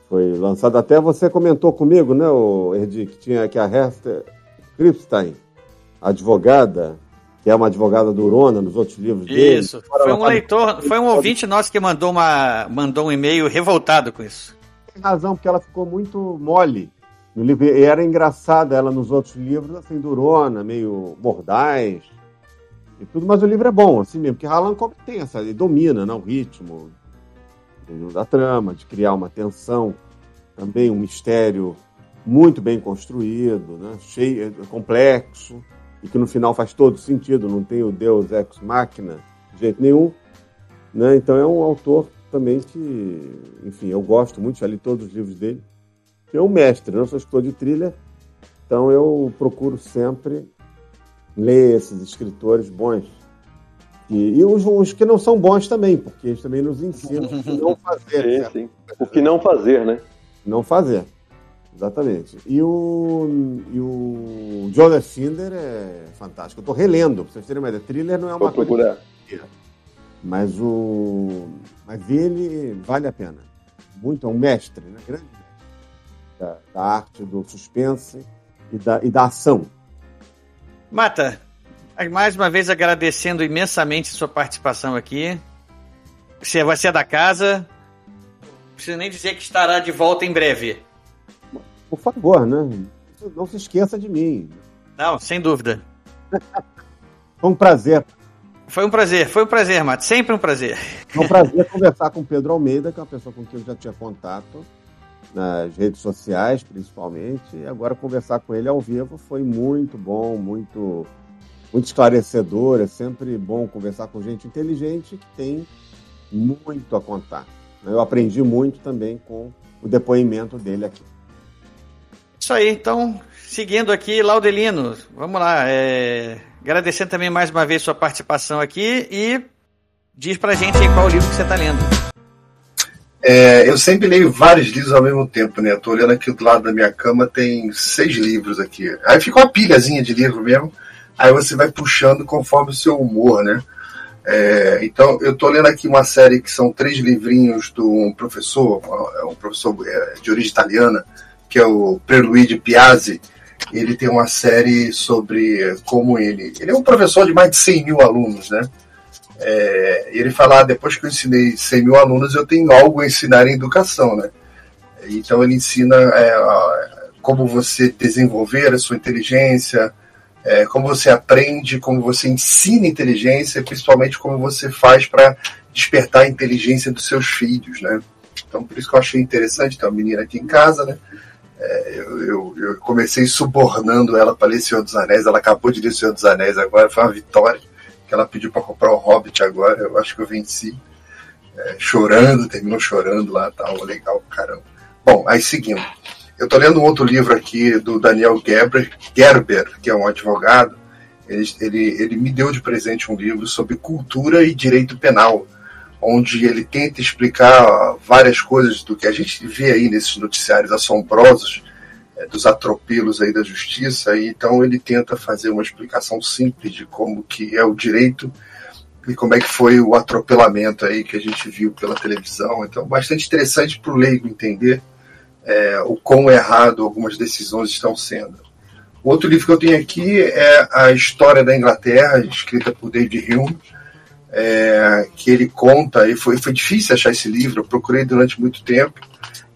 Foi lançado até você comentou comigo, né, o Erdi, que tinha que a Hester Kripstein, advogada, que é uma advogada durona nos outros livros dele. Isso. Foi um leitor, foi um ouvinte nosso que mandou, uma, mandou um e-mail revoltado com isso. tem razão, porque ela ficou muito mole no livro. E era engraçada ela nos outros livros, assim, durona, meio mordaz e tudo, mas o livro é bom, assim mesmo, porque Harlan Coben tem essa, ele domina né, o ritmo da trama, de criar uma tensão, também um mistério muito bem construído, né, cheio, complexo, e que no final faz todo sentido, não tem o Deus ex machina de jeito nenhum. Né? Então é um autor também que, enfim, eu gosto muito, já li todos os livros dele. É um mestre, eu não sou escritor de trilha, então eu procuro sempre ler esses escritores bons. E, e os, os que não são bons também, porque eles também nos ensinam o que não fazer. Sim, sim. O que não fazer, né? Não fazer. Exatamente. E o, e o Joseph Finder é fantástico. Eu estou relendo, pra vocês terem uma ideia. Thriller não é Vou uma coisa procurar. mas o mas ele vale a pena muito é um mestre né grande mestre da, da arte do suspense e da, e da ação Mata, mais uma vez agradecendo imensamente sua participação aqui. Você vai ser da casa. Não precisa nem dizer que estará de volta em breve. por favor né não se esqueça de mim Não, sem dúvida. foi um prazer Foi um prazer, foi um prazer, Mata. Sempre um prazer. foi um prazer conversar com o Pedro Almeida que é uma pessoa com quem eu já tinha contato nas redes sociais principalmente e agora conversar com ele ao vivo foi muito bom muito muito esclarecedor é sempre bom conversar com gente inteligente que tem muito a contar eu aprendi muito também com o depoimento dele aqui Isso aí, então, seguindo aqui, Laudelino, vamos lá. é, Agradecendo também mais uma vez sua participação aqui e diz pra gente aí qual livro que você tá lendo. É, eu sempre leio vários livros ao mesmo tempo, né? Tô olhando aqui do lado da minha cama, tem seis livros aqui. Aí fica uma pilhazinha de livro mesmo. Aí você vai puxando conforme o seu humor, né? É, então, eu tô lendo aqui uma série que são três livrinhos de um professor, é um professor é, de origem italiana, que é o Pierluigi Piazzi, ele tem uma série sobre como ele. Ele é um professor de mais de 100 mil alunos, né? É, ele fala: ah, depois que eu ensinei 100 mil alunos, eu tenho algo a ensinar em educação, né? Então ele ensina é, como você desenvolver a sua inteligência, é, como você aprende, como você ensina inteligência, principalmente como você faz para despertar a inteligência dos seus filhos, né? Então por isso que eu achei interessante ter uma menina aqui em casa, né? É, eu, eu, eu, comecei subornando ela para ler Senhor dos Anéis, ela acabou de ler Senhor dos Anéis agora, foi uma vitória que ela pediu para comprar o Hobbit agora, eu acho que eu venci. É, chorando, terminou chorando lá, tal, legal, caramba. Bom, aí seguindo. Eu estou lendo um outro livro aqui do Daniel Gerber, Gerber, que é um advogado. Ele, ele, ele me deu de presente um livro sobre cultura e direito penal, onde ele tenta explicar várias coisas do que a gente vê aí nesses noticiários assombrosos dos atropelos aí da justiça. E, então ele tenta fazer uma explicação simples de como que é o direito e como é que foi o atropelamento aí que a gente viu pela televisão. Então, bastante interessante para o leigo entender é, o quão errado algumas decisões estão sendo. Outro livro que eu tenho aqui é A História da Inglaterra, escrita por David Hume, é, que ele conta, e foi, foi difícil achar esse livro, eu procurei durante muito tempo,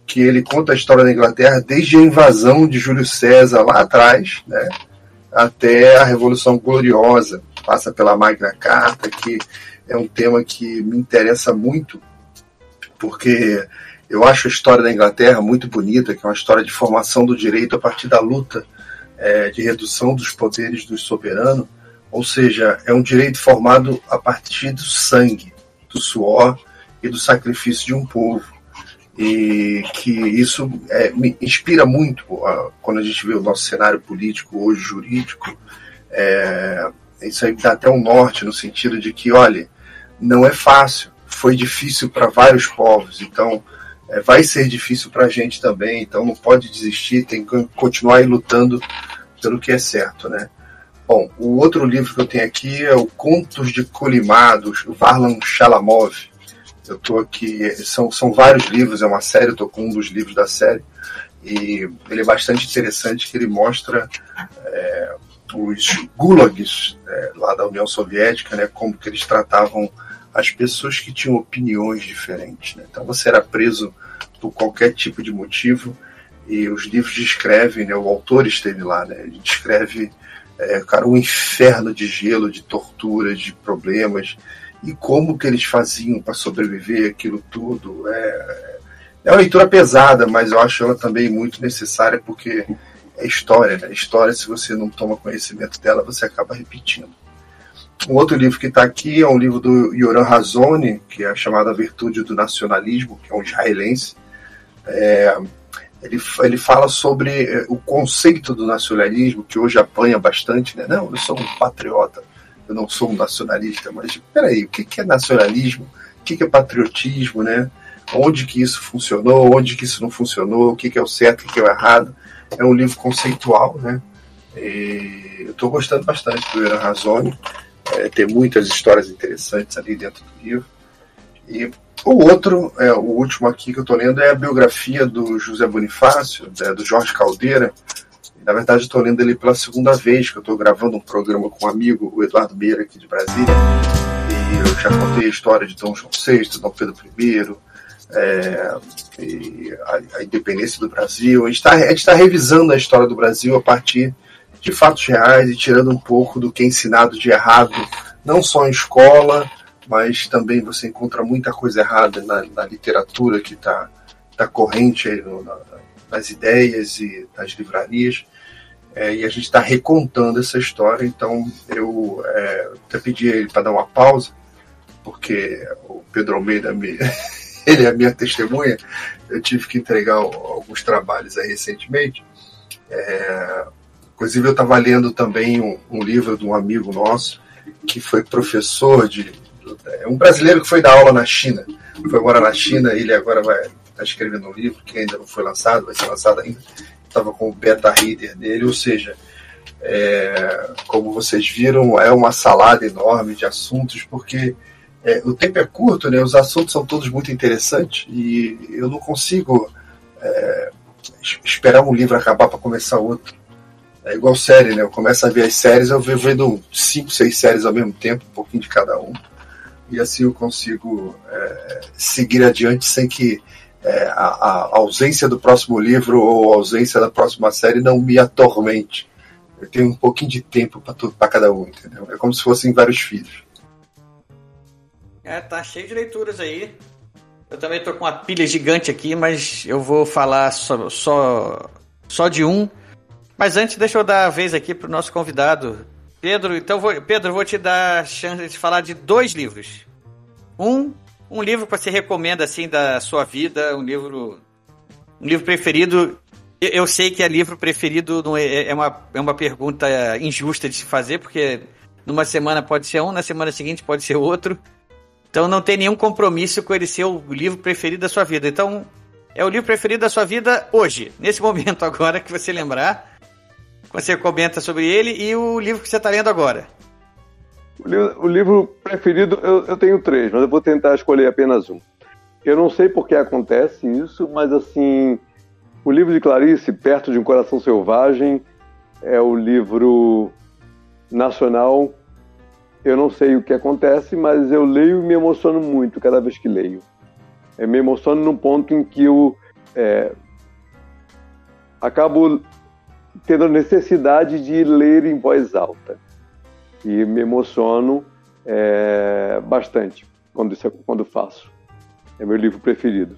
que ele conta a história da Inglaterra desde a invasão de Júlio César lá atrás, né, até a Revolução Gloriosa, passa pela Magna Carta, que é um tema que me interessa muito, porque eu acho a história da Inglaterra muito bonita, que é uma história de formação do direito a partir da luta é, de redução dos poderes do soberano, ou seja, é um direito formado a partir do sangue, do suor e do sacrifício de um povo. E que isso é, me inspira muito quando a gente vê o nosso cenário político hoje, jurídico. É, isso aí dá até um norte no sentido de que, olha, não é fácil, foi difícil para vários povos. Então, é, vai ser difícil para a gente também, então não pode desistir, tem que continuar aí lutando pelo que é certo, né? Bom, o outro livro que eu tenho aqui é o Contos de Colimar, do Varlam Shalamov. Eu estou aqui, são, são vários livros, é uma série, eu estou com um dos livros da série, e ele é bastante interessante, que ele mostra é, os gulags é, lá da União Soviética, né, como que eles tratavam as pessoas que tinham opiniões diferentes. Né? Então você era preso por qualquer tipo de motivo e os livros descrevem, né, o autor esteve lá, né, ele descreve é, cara, um inferno de gelo, de torturas, de problemas e como que eles faziam para sobreviver aquilo tudo. É, é uma leitura pesada, mas eu acho ela também muito necessária porque é história, né? História, se você não toma conhecimento dela, você acaba repetindo. Um outro livro que está aqui é um livro do Yoram Razoni, que é chamado A Virtude do Nacionalismo, que é um israelense. É, ele, ele fala sobre é, o conceito do nacionalismo, que hoje apanha bastante, né? Não, eu sou um patriota, eu não sou um nacionalista, mas peraí, o que é nacionalismo? O que é patriotismo, né? Onde que isso funcionou, onde que isso não funcionou, o que é o certo, o que é o errado. É um livro conceitual, né? E eu estou gostando bastante do Yoram Razoni. É, tem muitas histórias interessantes ali dentro do livro. E o outro, é, o último aqui que eu estou lendo é a biografia do José Bonifácio, né, do Jorge Caldeira. Na verdade, estou lendo ele pela segunda vez, que eu estou gravando um programa com um amigo, o Eduardo Meira, aqui de Brasília. E eu já contei a história de Dom João VI, Dom Pedro I, é, a, a, independência do Brasil. A gente está tá revisando a história do Brasil a partir de fatos reais e tirando um pouco do que é ensinado de errado, não só em escola, mas também você encontra muita coisa errada na, na literatura que está tá corrente no, na, nas ideias e nas livrarias. É, e a gente está recontando essa história, então eu é, até pedi ele para dar uma pausa, porque o Pedro Almeida me, ele é a minha testemunha. Eu tive que entregar alguns trabalhos aí recentemente. É, Inclusive, eu estava lendo também um, um, livro de um amigo nosso, que foi professor de. É um brasileiro que foi dar aula na China. Foi morar na China, ele agora vai tá escrevendo um livro que ainda não foi lançado, vai ser lançado ainda. Estava com o beta reader dele, ou seja, é, como vocês viram, é uma salada enorme de assuntos, porque é, o tempo é curto, né? os assuntos são todos muito interessantes e eu não consigo é, esperar um livro acabar para começar outro. É igual série, né? Eu começo a ver as séries, eu vou vendo cinco, seis séries ao mesmo tempo, um pouquinho de cada um. E assim eu consigo é, seguir adiante sem que é, a, a, ausência do próximo livro ou a ausência da próxima série não me atormente. Eu tenho um pouquinho de tempo para cada um, entendeu? É como se fossem vários filhos. É, tá cheio de leituras aí. Eu também tô com uma pilha gigante aqui, mas eu vou falar só, só, só de um. Mas antes, deixa eu dar a vez aqui pro nosso convidado. Pedro, então vou, Pedro, vou te dar a chance de falar de dois livros. Um, um livro que você recomenda assim da sua vida, um livro um livro preferido. Eu sei que é livro preferido não é, é uma, é uma pergunta injusta de se fazer, porque numa semana pode ser um, na semana seguinte pode ser outro. Então não tem nenhum compromisso com ele ser o livro preferido da sua vida. Então é o livro preferido da sua vida hoje, nesse momento agora que você lembrar. Você comenta sobre ele e o livro que você está lendo agora. O livro, preferido, eu, eu, tenho três, mas eu vou tentar escolher apenas um. Eu não sei por que acontece isso, mas assim, o livro de Clarice, Perto de um Coração Selvagem, é o livro nacional eu não sei o que acontece, mas eu leio e me emociono muito cada vez que leio. Eu me emociono num ponto em que eu é, acabo tendo a necessidade de ler em voz alta. E me emociono é, bastante quando, isso, quando faço. É meu livro preferido.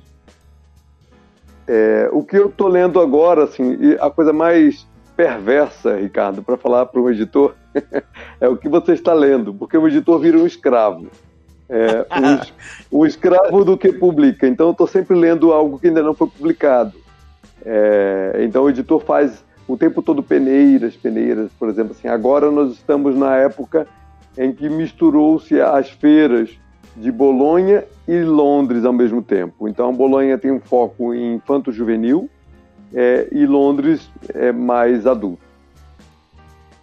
É, o que eu estou lendo agora, assim, a coisa mais perversa, Ricardo, para falar para um editor, é o que você está lendo, porque o editor vira um escravo. É, um, um, escravo do que publica. Então, eu estou sempre lendo algo que ainda não foi publicado. É, então, o editor faz o tempo todo peneiras, peneiras. Por exemplo, assim, agora nós estamos na época em que misturou-se as feiras de Bolonha e Londres ao mesmo tempo. Então, Bolonha tem um foco em infanto-juvenil, é, e Londres é mais adulto.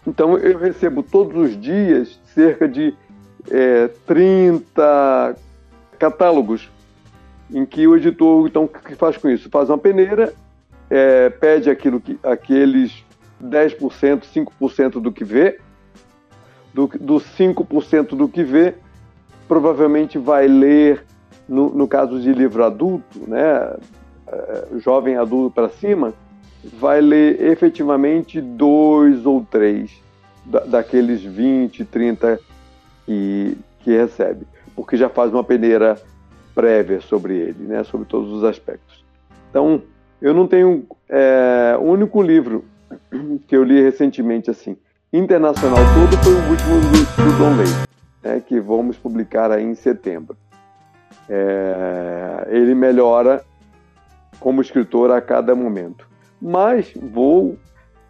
Então eu recebo todos os dias cerca de é, 30 catálogos em que o editor, então, o que faz com isso? Faz uma peneira, é, pede aquilo que, aqueles 10%, 5% do que vê, do, do 5% do que vê, provavelmente vai ler, no, no caso de livro adulto, né, eh, jovem adulto para cima, vai ler efetivamente dois ou três da, daqueles 20, 30 que, que recebe, porque já faz uma peneira prévia sobre ele, né, sobre todos os aspectos. Então, eu não tenho é, o único livro que eu li recentemente assim, internacional todo foi o último do, do Don Lay, né, que vamos publicar aí em setembro. É, ele melhora como escritor a cada momento. Mas vou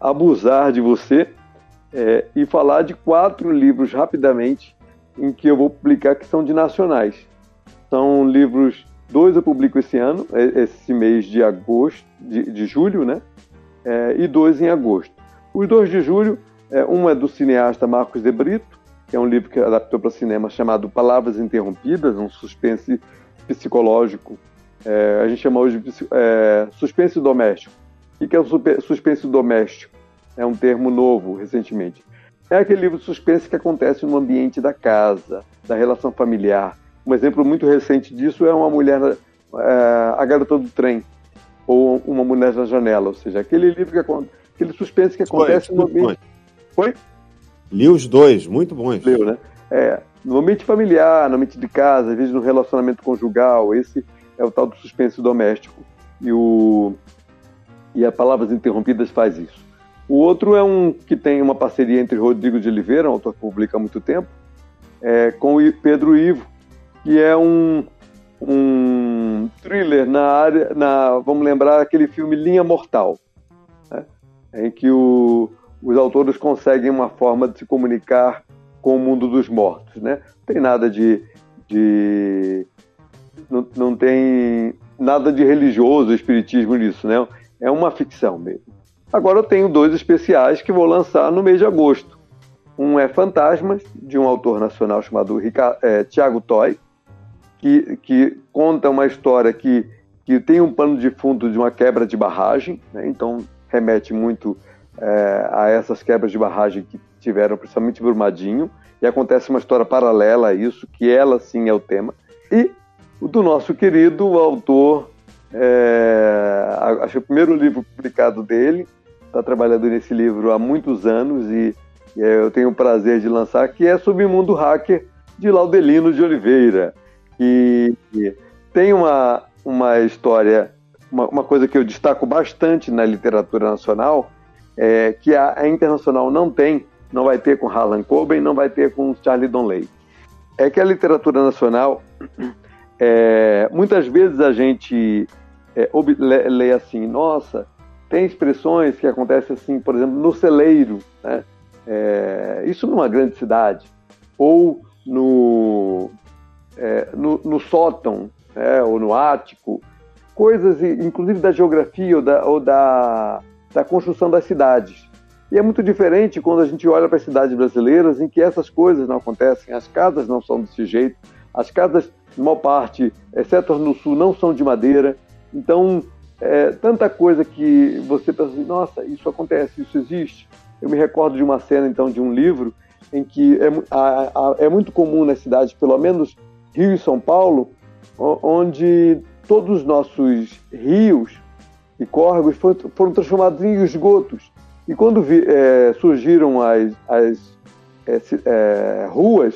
abusar de você é, e falar de quatro livros rapidamente em que eu vou publicar que são de nacionais. São livros, dois eu publico esse ano, esse mês de agosto, de, de julho, né? É, e dois em agosto. Os dois de julho, é, um é do cineasta Marcos de Brito, que é um livro que adaptou para cinema chamado Palavras Interrompidas, um suspense psicológico é, a gente chama hoje de é, suspense doméstico. O que é o suspense doméstico? É um termo novo, recentemente. É aquele livro de suspense que acontece no ambiente da casa, da relação familiar. Um exemplo muito recente disso é uma mulher, é, a garota do trem, ou uma mulher na janela, ou seja, aquele livro que aquele suspense que acontece Foi, no ambiente. Foi? Li os dois, muito bons. Leu, né? É, no ambiente familiar, no ambiente de casa, às vezes no relacionamento conjugal, esse é o tal do suspense doméstico. E, o, e a Palavras Interrompidas faz isso. O outro é um que tem uma parceria entre Rodrigo de Oliveira, um autor que publica há muito tempo, é, com o Pedro Ivo, que é um, um thriller na área, na, vamos lembrar aquele filme Linha Mortal, né, em que o, os autores conseguem uma forma de se comunicar com o mundo dos mortos. Né? Não tem nada de, de não, não tem nada de religioso, espiritismo nisso, né? É uma ficção mesmo. Agora eu tenho dois especiais que vou lançar no mês de agosto. Um é Fantasmas, de um autor nacional chamado é, Tiago Toy, que, que conta uma história que, que tem um pano de fundo de uma quebra de barragem, né? então remete muito é, a essas quebras de barragem que tiveram, principalmente Brumadinho, e acontece uma história paralela a isso, que ela sim é o tema, e o do nosso querido autor, é, acho que o primeiro livro publicado dele, está trabalhando nesse livro há muitos anos e, e eu tenho o prazer de lançar, que é sobre o mundo hacker de Laudelino de Oliveira, que, tem uma, uma história, uma, uma, coisa que eu destaco bastante na literatura nacional, é, que a, a, internacional não tem, não vai ter com Harlan Coben, não vai ter com Charlie Donley. É que a literatura nacional, é, muitas vezes a gente é, lê, lê assim, nossa, tem expressões que acontecem assim, por exemplo, no celeiro, né? É, isso numa grande cidade, ou no, é, no, no, sótão, né? ou no ático, coisas, inclusive da geografia ou da, ou da, da construção das cidades. E é muito diferente quando a gente olha para as cidades brasileiras em que essas coisas não acontecem, as casas não são desse jeito, as casas, em maior parte, exceto no sul, não são de madeira. Então, é, tanta coisa que você pensa assim, nossa, isso acontece, isso existe. Eu me recordo de uma cena, então, de um livro em que é, a, a, é muito comum nas cidades, pelo menos Rio e São Paulo, onde todos os nossos rios e córregos foram, transformados em esgotos. E quando vi, é, surgiram as, as é, é ruas,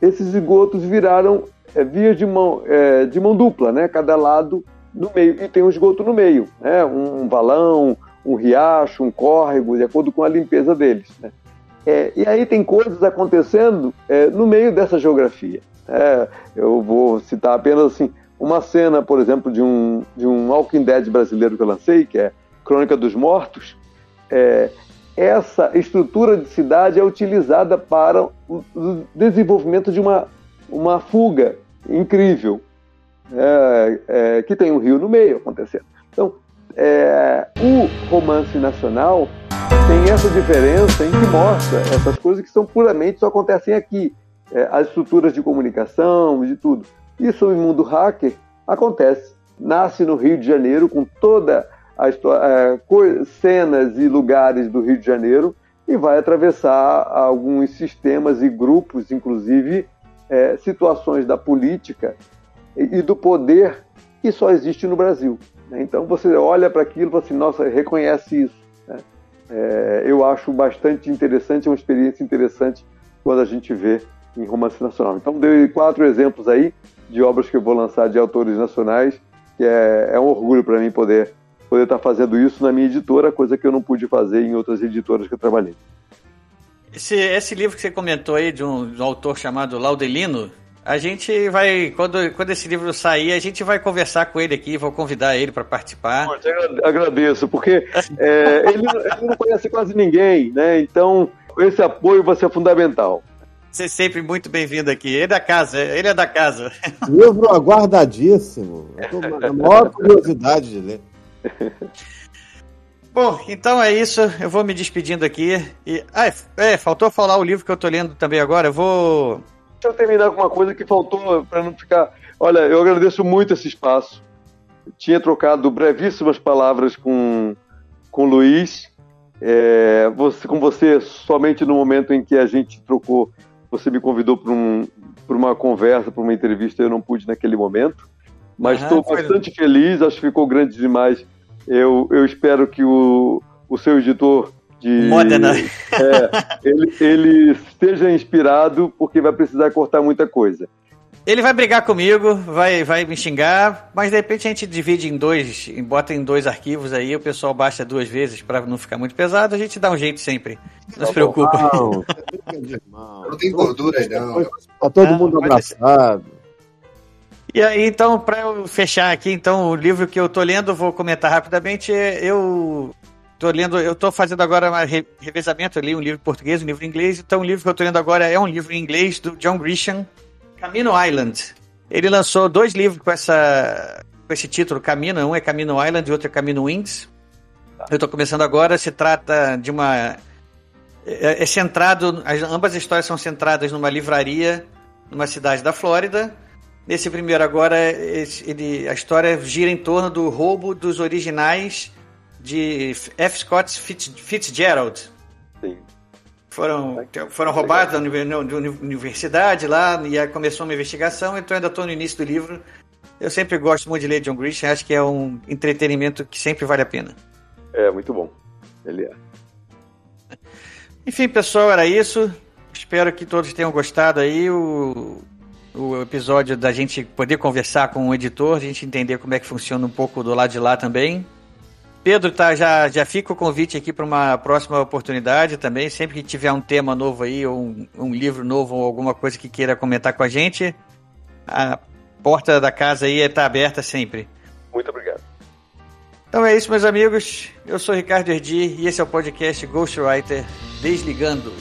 esses esgotos viraram é, vias de mão, é, de mão dupla, né? cada lado no meio, e tem um esgoto no meio, né? um valão, um riacho, um córrego, de acordo com a limpeza deles. Né? É, e aí tem coisas acontecendo é, no meio dessa geografia. É, eu vou citar apenas assim, uma cena, por exemplo, de um, de um Walking Dead brasileiro que eu lancei, que é Crônica dos Mortos. É, essa estrutura de cidade é utilizada para o desenvolvimento de uma, uma fuga incrível é, é, que tem um rio no meio acontecendo. Então, é, o romance nacional tem essa diferença em que mostra essas coisas que são puramente só acontecem aqui. É, as estruturas de comunicação, de tudo. Isso no mundo hacker acontece. Nasce no Rio de Janeiro com toda a história, é, cenas e lugares do Rio de Janeiro e vai atravessar alguns sistemas e grupos, inclusive é, situações da política e do poder que só existe no Brasil. Né? Então você olha para aquilo e fala assim, nossa, reconhece isso. Né? É, eu acho bastante interessante, é uma experiência interessante quando a gente vê em romance nacional. Então dei quatro exemplos aí de obras que eu vou lançar de autores nacionais, que é, é um orgulho para mim poder poder estar tá fazendo isso na minha editora, coisa que eu não pude fazer em outras editoras que eu trabalhei. Esse, esse livro que você comentou aí de um, de um autor chamado Laudelino, a gente vai, quando, quando esse livro sair, a gente vai conversar com ele aqui, vou convidar ele para participar. Eu agradeço, porque é, ele, ele, não conhece quase ninguém, né? Então, esse apoio vai ser fundamental. Você é sempre muito bem-vindo aqui. Ele é da casa, ele é da casa. Livro aguardadíssimo. Eu tô na maior curiosidade de ler. Bom, então é isso. Eu vou me despedindo aqui. E, ah, é, faltou falar o livro que eu tô lendo também agora. Eu vou Deixa eu terminar com uma coisa que faltou para não ficar. Olha, eu agradeço muito esse espaço. Eu tinha trocado brevíssimas palavras com, com o Luiz, é, você, com você somente no momento em que a gente trocou. Você me convidou para um, uma conversa, para uma entrevista, eu não pude naquele momento. Mas estou ah, bastante feliz, acho que ficou grande demais. Eu, eu espero que o, o seu editor de Modena. É, ele, ele esteja inspirado porque vai precisar cortar muita coisa. Ele vai brigar comigo, vai, vai me xingar, mas de repente a gente divide em dois, bota em dois arquivos aí, o pessoal baixa duas vezes para não ficar muito pesado, a gente dá um jeito sempre. Não tá se preocupe. Não, não tem gordura aí, não. Tá todo mundo abraçado. E aí, então, para eu fechar aqui, então, o livro que eu tô lendo, vou comentar rapidamente. Eu Tô lendo, eu tô fazendo agora um revezamento, eu li um livro em português, um livro em inglês, então o livro que eu tô lendo agora é um livro em inglês do John Grisham, Camino Island. Ele lançou dois livros com essa com esse título, Camino, um é Camino Island e outro é Camino Wings. Eu tô começando agora, se trata de uma é, é centrado, as, ambas as histórias são centradas numa livraria numa cidade da Flórida. Nesse primeiro agora, ele, a história gira em torno do roubo dos originais de F. Scott Fitz, Fitzgerald. Sim. Foram, foram roubados da universidade lá e começou uma investigação, então eu ainda estou no início do livro. Eu sempre gosto muito de ler John Grisham, acho que é um entretenimento que sempre vale a pena. É, muito bom. Ele é. Enfim, pessoal, era isso. Espero que todos tenham gostado aí. O, o episódio da gente poder conversar com o editor, a gente entender como é que funciona um pouco do lado de lá também. Pedro, tá, já, já fica o convite aqui para uma próxima oportunidade também. Sempre que tiver um tema novo aí, ou um, um livro novo, ou alguma coisa que queira comentar com a gente, a porta da casa aí está aberta sempre. Muito obrigado. Então é isso, meus amigos. Eu sou Ricardo Erdi e esse é o podcast Ghostwriter Desligando.